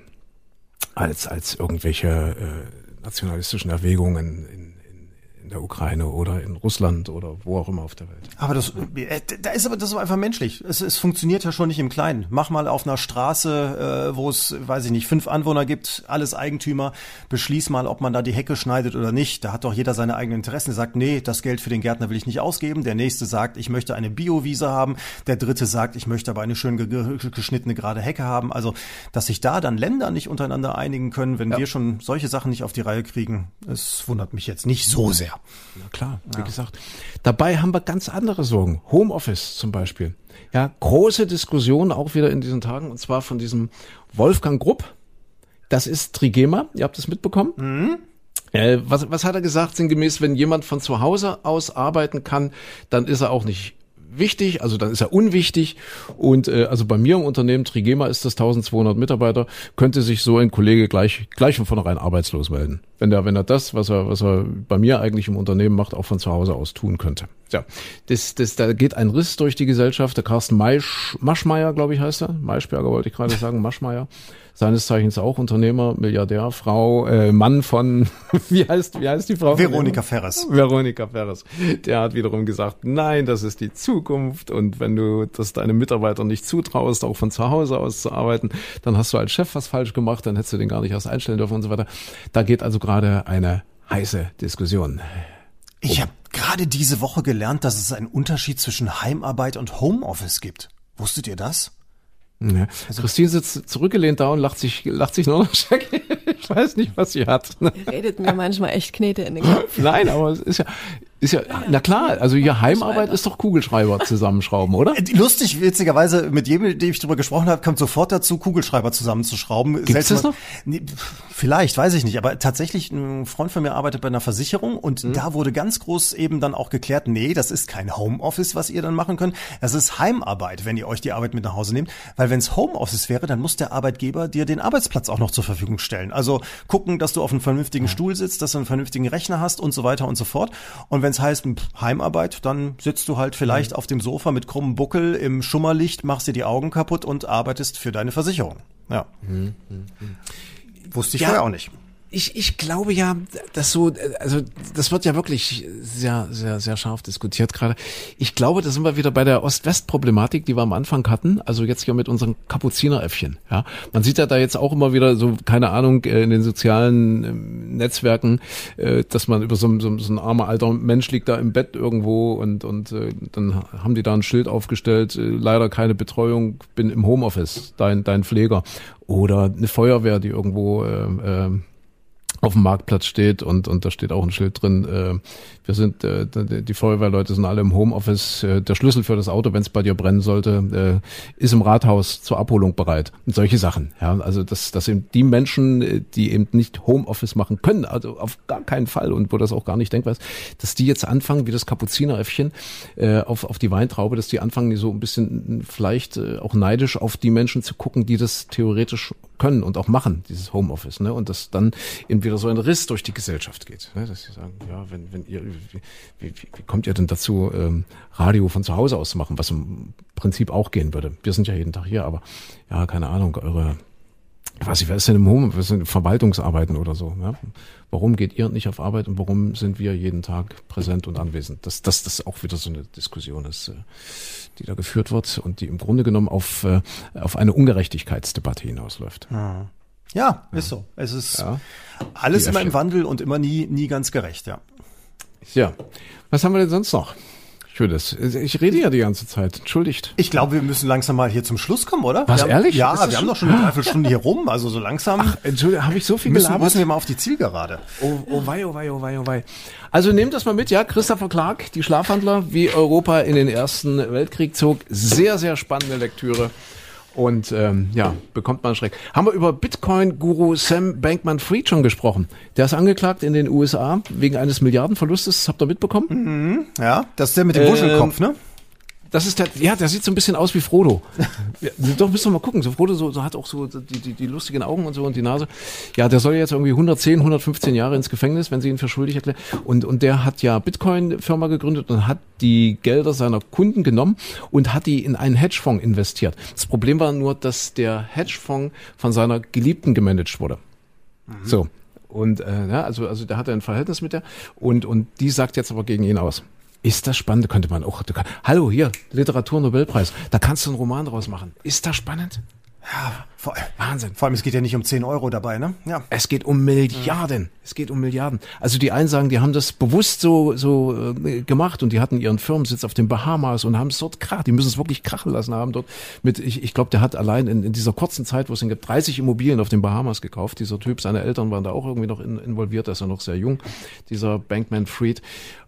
als, als irgendwelche äh, nationalistischen Erwägungen in, der Ukraine oder in Russland oder wo auch immer auf der Welt. Aber das, äh, da ist aber das ist einfach menschlich. Es, es funktioniert ja schon nicht im Kleinen. Mach mal auf einer Straße, äh, wo es, weiß ich nicht, fünf Anwohner gibt, alles Eigentümer, beschließ mal, ob man da die Hecke schneidet oder nicht. Da hat doch jeder seine eigenen Interessen. Der sagt, nee, das Geld für den Gärtner will ich nicht ausgeben. Der nächste sagt, ich möchte eine Bio-Wiese haben. Der dritte sagt, ich möchte aber eine schön geschnittene gerade Hecke haben. Also, dass sich da dann Länder nicht untereinander einigen können, wenn ja. wir schon solche Sachen nicht auf die Reihe kriegen, es wundert mich jetzt nicht so sehr. Na klar, wie ja. gesagt. Dabei haben wir ganz andere Sorgen. Homeoffice zum Beispiel. Ja, große Diskussion auch wieder in diesen Tagen und zwar von diesem Wolfgang Grupp. Das ist Trigema. Ihr habt es mitbekommen? Mhm. Äh, was, was hat er gesagt? Sinngemäß, wenn jemand von zu Hause aus arbeiten kann, dann ist er auch nicht wichtig, also dann ist er unwichtig. Und äh, also bei mir im Unternehmen, Trigema ist das 1200 Mitarbeiter, könnte sich so ein Kollege gleich, gleich von vornherein arbeitslos melden. Wenn er, wenn er das, was er, was er bei mir eigentlich im Unternehmen macht, auch von zu Hause aus tun könnte. Ja, das, das, da geht ein Riss durch die Gesellschaft. Der Carsten Maisch, Maschmeier, glaube ich, heißt er. Maischberger wollte ich gerade sagen, Maschmeier seines Zeichens auch Unternehmer, Milliardär, Frau, äh, Mann von, [laughs] wie heißt, wie heißt die Frau? Veronika Ferres. Veronika Ferres. Der hat wiederum gesagt, nein, das ist die Zukunft und wenn du das deinem Mitarbeiter nicht zutraust, auch von zu Hause aus zu arbeiten, dann hast du als Chef was falsch gemacht, dann hättest du den gar nicht erst einstellen dürfen und so weiter. Da geht also gerade eine heiße Diskussion. Ich habe gerade diese Woche gelernt, dass es einen Unterschied zwischen Heimarbeit und Homeoffice gibt. Wusstet ihr das? Ja. Also, Christine sitzt zurückgelehnt da und lacht sich, lacht sich nur noch [laughs] Ich weiß nicht, was sie hat. Ihr redet mir manchmal echt Knete in den Kopf. Nein, aber es ist ja, Ist ja, na klar, also hier Heimarbeit ist doch Kugelschreiber zusammenschrauben, oder? [laughs] Äh, lustig, witzigerweise, mit jedem, mit dem ich drüber gesprochen habe, kommt sofort dazu, Kugelschreiber zusammenzuschrauben. Gibt's das noch? Nee, vielleicht, weiß ich nicht, aber tatsächlich, ein Freund von mir arbeitet bei einer Versicherung und mhm. da wurde ganz groß eben dann auch geklärt, nee, das ist kein Homeoffice, was ihr dann machen könnt, das ist Heimarbeit, wenn ihr euch die Arbeit mit nach Hause nehmt, weil wenn es Homeoffice wäre, dann muss der Arbeitgeber dir den Arbeitsplatz auch noch zur Verfügung stellen. Also gucken, dass du auf einem vernünftigen ja. Stuhl sitzt, dass du einen vernünftigen Rechner hast und so weiter und so fort. Und wenn es heißt Heimarbeit, dann sitzt du halt vielleicht mhm. auf dem Sofa mit krummem Buckel im Schummerlicht, machst dir die Augen kaputt und arbeitest für deine Versicherung. Ja. Mhm. mhm. Wusste ich ja. vorher auch nicht ich, ich glaube ja, dass so, also das wird ja wirklich sehr, sehr, sehr scharf diskutiert gerade. Ich glaube, da sind wir wieder bei der Ost-West-Problematik, die wir am Anfang hatten. Also jetzt hier mit unseren Kapuzineräffchen. Ja, man sieht ja da jetzt auch immer wieder so, keine Ahnung, äh, in den sozialen ähm, Netzwerken, äh, dass man über so, so, so ein armer alter Mensch liegt da im Bett irgendwo und und äh, dann haben die da ein Schild aufgestellt. Leider keine Betreuung, bin im Homeoffice, dein dein Pfleger oder eine Feuerwehr, die irgendwo äh, auf dem Marktplatz steht und und da steht auch ein Schild drin. Äh, wir sind äh, die Feuerwehrleute sind alle im Homeoffice. Äh, der Schlüssel für das Auto, wenn es bei dir brennen sollte, äh, ist im Rathaus zur Abholung bereit. Und solche Sachen. Ja, also dass dass eben die Menschen, äh, die eben nicht Homeoffice machen können, also auf gar keinen Fall und wo das auch gar nicht denkbar ist, dass die jetzt anfangen, wie das Kapuzineräffchen äh, auf auf die Weintraube, dass die anfangen, so ein bisschen vielleicht äh, auch neidisch auf die Menschen zu gucken, die das theoretisch können und auch machen, dieses Homeoffice, ne? Und dass dann eben wieder so ein Riss durch die Gesellschaft geht. Ne? Dass sie sagen, ja, wenn, wenn ihr, wie, wie, wie kommt ihr denn dazu, ähm, Radio von zu Hause aus zu machen, was im Prinzip auch gehen würde? Wir sind ja jeden Tag hier, aber ja, keine Ahnung, eure ich weiß nicht, wer ist denn im Home, was sind Verwaltungsarbeiten oder so. Ja? Warum geht ihr nicht auf Arbeit und warum sind wir jeden Tag präsent und anwesend? Dass das, das auch wieder so eine Diskussion ist, äh, die da geführt wird und die im Grunde genommen auf, äh, auf eine Ungerechtigkeitsdebatte hinausläuft. Ja, ja ist so. Es ist ja. alles immer im Wandel und immer nie, nie ganz gerecht, ja. Ja. Was haben wir denn sonst noch? Schönes. Ich rede ja die ganze Zeit. Entschuldigt. Ich glaube, wir müssen langsam mal hier zum Schluss kommen, oder? Was, haben, ehrlich? Ja, wir haben doch schon eine [laughs] Dreiviertelstunde hier rum. Also so langsam. Ach, Entschuldigung, habe ich so viel müssen, gelabert? Müssen wir mal auf die Zielgerade. Oh, oh wei, oh wei, oh wei, oh wei. Also nehmt das mal mit, ja. Christopher Clark, die Schlafhandler, wie Europa in den Ersten Weltkrieg zog. Sehr, sehr spannende Lektüre. Und ähm, ja, bekommt man Schreck. Haben wir über Bitcoin-Guru Sam Bankman-Fried schon gesprochen? Der ist angeklagt in den USA wegen eines Milliardenverlustes. Habt ihr mitbekommen? Mhm, ja, das ist der mit dem Wuschelkopf, ähm, ne? Das ist der, ja, der sieht so ein bisschen aus wie Frodo. ja, doch, müssen wir mal gucken. So Frodo so, so hat auch so die, die, die lustigen Augen und so und die Nase. Ja, der soll jetzt irgendwie 110, 115 Jahre ins Gefängnis, wenn sie ihn für schuldig erklären. Und, und der hat ja Bitcoin-Firma gegründet und hat die Gelder seiner Kunden genommen und hat die in einen Hedgefonds investiert. Das Problem war nur, dass der Hedgefonds von seiner Geliebten gemanagt wurde. Mhm. So. Und äh, ja, also, also der hatte ein Verhältnis mit der und, und die sagt jetzt aber gegen ihn aus. Ist das spannend? Könnte man auch. Kann, hallo, hier, Literaturnobelpreis. Da kannst du einen Roman draus machen. Ist das spannend? Ja, vor, Wahnsinn. Vor allem, es geht ja nicht um 10 Euro dabei, ne? Ja. Es geht um Milliarden. Mhm. Es geht um Milliarden. Also die einen sagen, die haben das bewusst so, so äh, gemacht und die hatten ihren Firmensitz auf den Bahamas und haben es dort krach. Die müssen es wirklich krachen lassen haben dort. Mit, ich, ich glaube, der hat allein in, in dieser kurzen Zeit, wo es ihn gibt, 30 Immobilien auf den Bahamas gekauft. Dieser Typ, seine Eltern waren da auch irgendwie noch in, involviert, da ist er noch sehr jung, dieser Bankman Fried.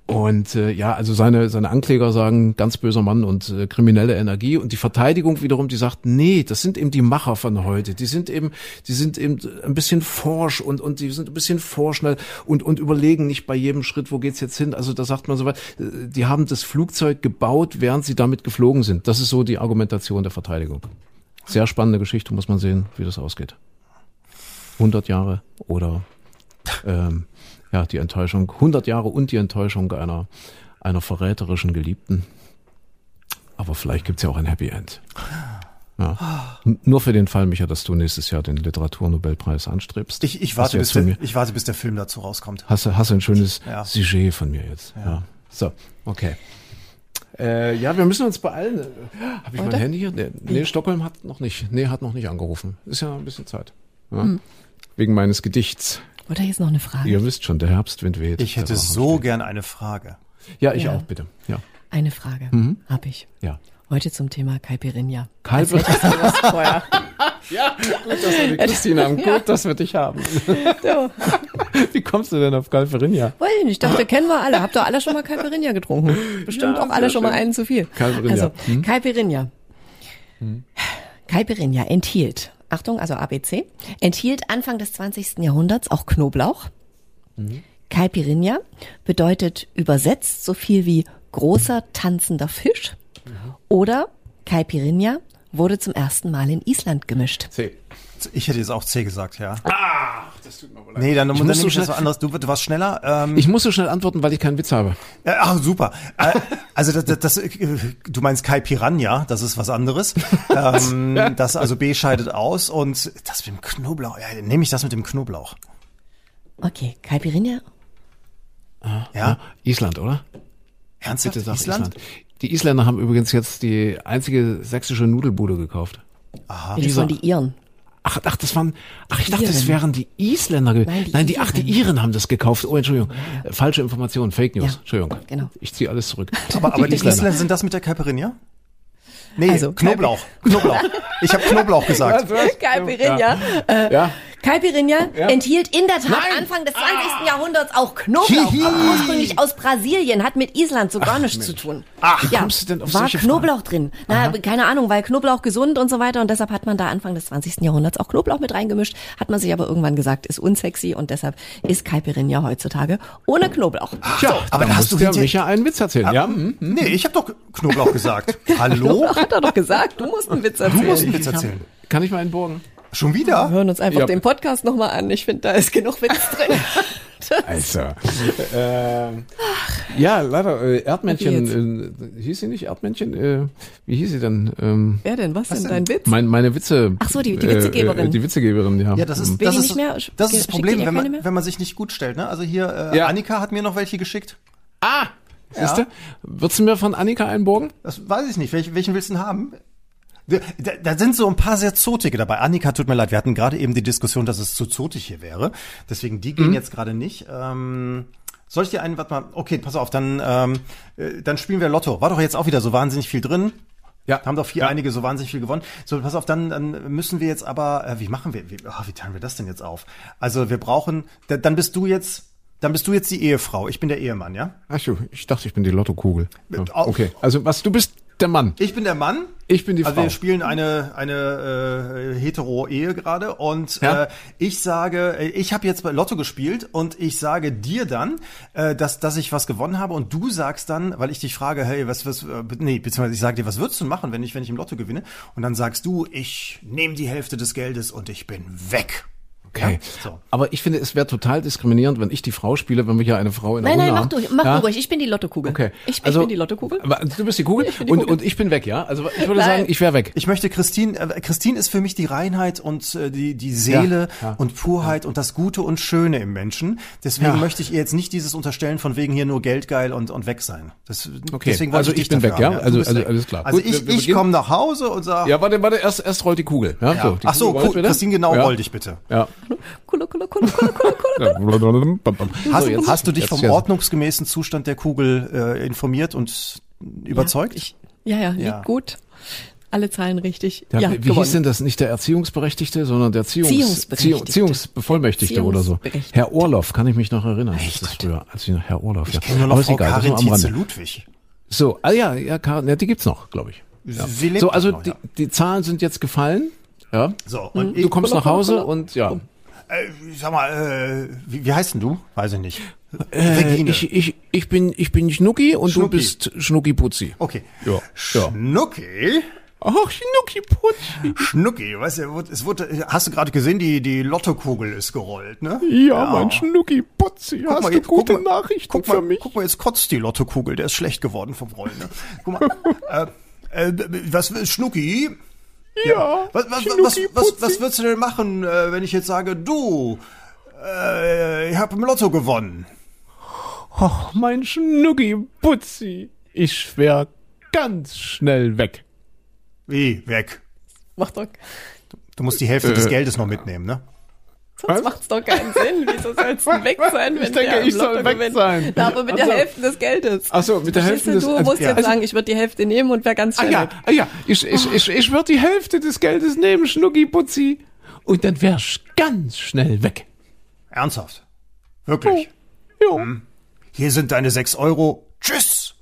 Und äh, ja, also seine, seine Ankläger sagen, ganz böser Mann und äh, kriminelle Energie. Und die Verteidigung wiederum, die sagt, nee, das sind eben die Macher von heute. Die sind eben, die sind eben ein bisschen forsch und, und die sind ein bisschen vorschnell und, und überlegen nicht bei jedem Schritt, wo geht's jetzt hin. Also da sagt man so weit, äh, die haben das Flugzeug gebaut, während sie damit geflogen sind. Das ist so die Argumentation der Verteidigung. Sehr spannende Geschichte, muss man sehen, wie das ausgeht. 100 Jahre oder ähm, ja, die Enttäuschung, 100 Jahre und die Enttäuschung einer, einer verräterischen Geliebten. Aber vielleicht gibt's ja auch ein Happy End. Ja. Nur für den Fall, Micha, dass du nächstes Jahr den Literaturnobelpreis anstrebst. Ich, ich, warte, bis der, ich warte, bis der Film dazu rauskommt. Hast du hast du ein schönes ja. Sujet von mir jetzt. Ja. ja. So, okay. Äh, ja, wir müssen uns beeilen. Habe ich Oder? mein Handy hier? Nee, nee, Stockholm hat noch nicht. Nee, hat noch nicht angerufen. Ist ja ein bisschen Zeit. Ja? Hm. Wegen meines Gedichts. Oder jetzt noch eine Frage? Ihr wisst schon, der Herbstwind weht. Ich hätte so gern eine Frage. Ja, ich ja. auch, bitte. Ja. Eine Frage mhm. habe ich. Ja. Heute zum Thema Caipirinha. Caipirinha. [laughs] ja, gut, dass wir die Christine haben. Gut, dass wir dich haben. [laughs] So. Wie kommst du denn auf Calperinia? Weiß ich nicht, ich dachte, kennen wir alle. Habt ihr alle schon mal Calperinia getrunken? Bestimmt Ja, auch alle schon mal einen zu viel. Caipirinha. Also, Hm? Caipirinha. Caipirinha enthielt, Achtung, also ABC, enthielt Anfang des 20. Jahrhunderts auch Knoblauch. Caipirinha bedeutet übersetzt so viel wie großer tanzender Fisch oder Caipirinha wurde zum ersten Mal in Island gemischt. C. Ich hätte jetzt auch C gesagt, ja. Das tut mir aber leid. Nee, dann, Ich dann muss nehme so ich das schnell- was anderes. Du, du warst schneller. Ähm, Ich muss so schnell antworten, weil ich keinen Witz habe. äh, ach, super. Äh, also das, das, das, äh, du meinst Kai Piranha, das ist was anderes. [laughs] ähm, das also B scheidet aus und das mit dem Knoblauch. Ja, dann nehme ich das mit dem Knoblauch. Okay, Caipirinha Ja, Island, oder? ernsthaft? Bitte sag Island? Island. Die Isländer haben übrigens jetzt die einzige sächsische Nudelbude gekauft. Aha. das waren die Iren. Ach, ach, das waren, ach, ich dachte, das Iren. wären die Isländer. Nein, die Nein, die, ach, die Iren. Haben das gekauft. Oh, Entschuldigung. Äh, Falsche Information, Fake News. Ja, Entschuldigung. genau. Ich ziehe alles zurück. [laughs] Aber, aber die Isländer. Isländer sind das mit der Caipirinha? Nee, Also, Knoblauch. Knoblauch. Ich habe Knoblauch [laughs] gesagt. Caipirinha. Äh, Ja. Caipirinha Ja. enthielt in der Tat Nein. Ah. Anfang des 20. Jahrhunderts auch Knoblauch. Hihi. Kommt ursprünglich aus Brasilien, hat mit Island so gar nichts zu tun. Ach, wie kommst du denn auf war Knoblauch drin. Na, keine Ahnung, weil Knoblauch gesund und so weiter und deshalb hat man da Anfang des 20. Jahrhunderts auch Knoblauch mit reingemischt. Hat man sich aber irgendwann gesagt, ist unsexy und deshalb ist Caipirinha heutzutage ohne Knoblauch. Tja, aber dann da hast du hinter- Micha einen Witz erzählen. Ja, hm. Nee, ich habe doch Knoblauch gesagt. [laughs] Hallo? Hat er doch gesagt, du musst einen Witz Du musst einen erzählen. Witz erzählen. Kann ich mal einen Bogen? Schon Wir wieder? hören uns einfach Ja. den Podcast nochmal an. Ich finde, da ist genug Witz drin. [laughs] Also. ähm, ja, leider, äh, Erdmännchen, äh, hieß sie nicht Erdmännchen? Äh, wie hieß sie denn? Ähm, Wer denn? Was, denn denn? dein Witz? mein, meine Witze. Ach so, die- die Witzegeberin. Äh, äh, die Witzegeberin, ja. Ja, das ist, Will das die ist, nicht mehr? das ist das Problem, wenn man, wenn man sich nicht gut stellt. Ne? Also hier, äh, Ja. Annika hat mir noch welche geschickt. Ah! Siehste? Würdest du mir von Annika einen Bogen? Das weiß ich nicht. Welch, welchen willst du denn haben? Da, da, sind so ein paar sehr zotige dabei. Annika, tut mir leid, wir hatten gerade eben die Diskussion, dass es zu zotig hier wäre. Deswegen, die Mhm. gehen jetzt gerade nicht. Ähm, soll ich dir einen, warte mal, okay, pass auf, dann, ähm, äh, dann spielen wir Lotto. War doch jetzt auch wieder so wahnsinnig viel drin. Ja. Haben doch hier Ja. einige so wahnsinnig viel gewonnen. So, pass auf, dann, dann müssen wir jetzt aber, äh, wie machen wir, wie, oh, wie teilen wir das denn jetzt auf? Also wir brauchen, da, dann bist du jetzt, dann bist du jetzt die Ehefrau. Ich bin der Ehemann, ja? Ach so, ich dachte, ich bin die Lottokugel. Ja, Au- okay, also was, du bist der Mann. Ich bin der Mann. Ich bin die also Frau. wir spielen eine eine äh, hetero Ehe gerade und Ja. äh, ich sage, äh, ich habe jetzt bei Lotto gespielt und ich sage dir dann, äh, dass dass ich was gewonnen habe und du sagst dann, weil ich dich frage, hey, was was äh, nee, beziehungsweise ich sage dir, was würdest du machen, wenn ich wenn ich im Lotto gewinne und dann sagst du, ich nehme die Hälfte des Geldes und ich bin weg. Okay. Ja, so. Aber ich finde, es wäre total diskriminierend, wenn ich die Frau spiele, wenn wir hier eine Frau in der Nein, nein, Runde mach haben. du, mach ja? du ruhig. Ich bin die Lottokugel. Okay. Ich, ich Also- bin die Lottokugel. Aber du bist die Kugel die und, Kugel. und ich bin weg, ja? Also ich würde Nein. sagen, ich wäre weg. Ich möchte Christine, äh, Christine ist für mich die Reinheit und äh, die, die Seele Ja, ja. und Purheit und das Gute und Schöne im Menschen. Deswegen Ja. möchte ich ihr jetzt nicht dieses unterstellen von wegen hier nur Geld geil und, und weg sein. Das, Okay, deswegen also ich, ich bin weg, ja? haben, Also- also weg. alles klar. Also Gut, ich, ich komme nach Hause und sage, Ja, warte, warte, erst, erst rollt die Kugel. Ja, ja. so, die ach so, rollt. Christine, genau, ja. roll dich bitte. Ja. Hast, So, hast du dich vom ordnungsgemäßen Zustand der Kugel äh, informiert und überzeugt? Ja, ich, ja, ja, liegt Ja. gut. Alle Zahlen richtig. Ja, Ja, wie gewonnen. hieß denn das? Nicht der Erziehungsberechtigte, sondern der Ziehungs Ziehungsberechtigte. Ziehung- Ziehungsbevollmächtigte oder so. Herr Orloff, kann ich mich noch erinnern. Echt? Das ist früher, als ich noch Herr Orloff. Ich ja. kenne nur noch Aber Frau egal, das Karin Tietze Rande. Ludwig. So, ah ja, ja, Karin, ja, die gibt's noch, glaube ich. Ja. Sie lebt So, noch, also ja. die, die Zahlen sind jetzt gefallen. Ja. So, und Du ich, kommst nach Hause und ja. Äh, sag mal, äh, wie, wie heißt denn du? Weiß ich nicht. Äh, Regine. ich, ich, ich bin ich bin Schnucki und Schnucki. du bist Schnucki Putzi. Okay. Ja, ja. Schnucki? Ach, Schnucki Putzi. Schnucki, weißt du, es wurde, hast du gerade gesehen, die, die Lottokugel ist gerollt, ne? Ja, mein Schnucki Putzi. Hast du jetzt- gute guck mal, Nachrichten guck für mal, mich? Guck mal, jetzt kotzt die Lottokugel, der ist schlecht geworden vom Rollen, ne? Guck mal, [laughs] äh, äh, was, Schnucki? Ja, Was, was, was, was, was, würdest du denn machen, äh, wenn ich jetzt sage, du, äh, ich habe im Lotto gewonnen? Och, mein Schnucki Putzi. Ich wär ganz schnell weg. Wie, weg? Macht doch, Du musst die Hälfte Äh. des Geldes noch mitnehmen, ne? Sonst Was? macht's doch keinen Sinn. Wieso sollst du weg sein, wenn Ich denke, der ich soll weg gewinnt? sein. Na, aber mit Ach der. Hälfte des Geldes. Ach so, mit der Hälfte du, des- Du musst ja. jetzt sagen, ich würde die Hälfte nehmen und wäre ganz Ah schnell ja, weg. ah ja, ich, ich, ich, ich würde die Hälfte des Geldes nehmen, Schnucki Putzi. Und dann wär ich ganz schnell weg. Ernsthaft? Wirklich? Jo. Hm. Hier sind deine sechs Euro. Tschüss.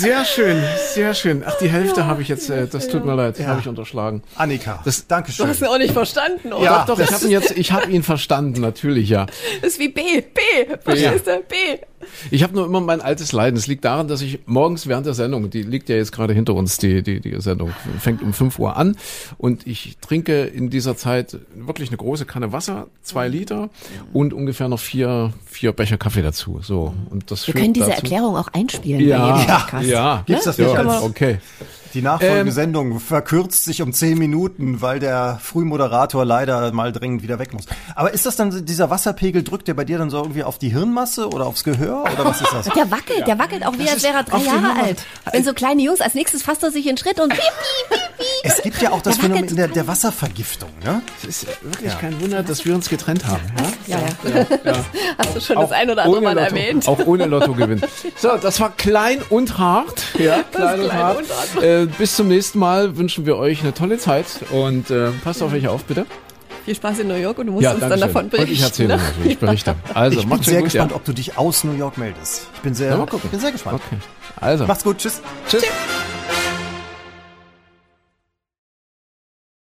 Sehr schön, sehr schön. Ach, die Hälfte habe ich jetzt, äh, das tut mir leid, ja. habe ich unterschlagen. Annika, das, danke schön. Du hast ihn auch nicht verstanden, oder? Ja, doch, doch ich habe ihn jetzt, ich habe ihn verstanden, natürlich, ja. Das ist wie B, B, verstehst du? B. Ich habe nur immer mein altes Leiden. Es liegt daran, dass ich morgens während der Sendung, die liegt ja jetzt gerade hinter uns, die, die, die Sendung fängt um 5 Uhr an und ich trinke in dieser Zeit wirklich eine große Kanne Wasser, zwei Liter und ungefähr noch vier, vier Becher Kaffee dazu. So und das Wir können diese dazu. Erklärung auch einspielen ja, bei jedem Podcast. Ja, gibt's das nicht ja, als, okay. Die Nachfolgesendung ähm, verkürzt sich um zehn Minuten, weil der Frühmoderator leider mal dringend wieder weg muss. Aber ist das dann, dieser Wasserpegel drückt der bei dir dann so irgendwie auf die Hirnmasse oder aufs Gehör oder was ist das? Der wackelt, ja. der wackelt auch wie als wäre er drei Jahre alt. Wenn so kleine Jungs, als nächstes fasst er sich in Schritt und piep, piep, piep, piep. Es gibt ja auch das Phänomen der, der Wasservergiftung, ne? Es ist wirklich ja. kein Wunder, dass wir uns getrennt haben. Ja, ja. ja. [laughs] Hast du schon auch das ein oder andere Mal Lotto, erwähnt. Auch ohne Lotto gewinnen. So, das war klein und hart. Ja, klein, und, hart. und hart. Äh, bis zum nächsten Mal wünschen wir euch eine tolle Zeit und äh, passt auf euch auf, bitte. Viel Spaß in New York und du musst ja, uns dann schön. davon berichten. Und ich erzähle ne? natürlich, ich berichte. Also, ich bin sehr gut, gespannt, ja. ob du dich aus New York meldest. Ich bin sehr, bin sehr gespannt. Okay. Also. Macht's gut, tschüss. Tschüss. tschüss.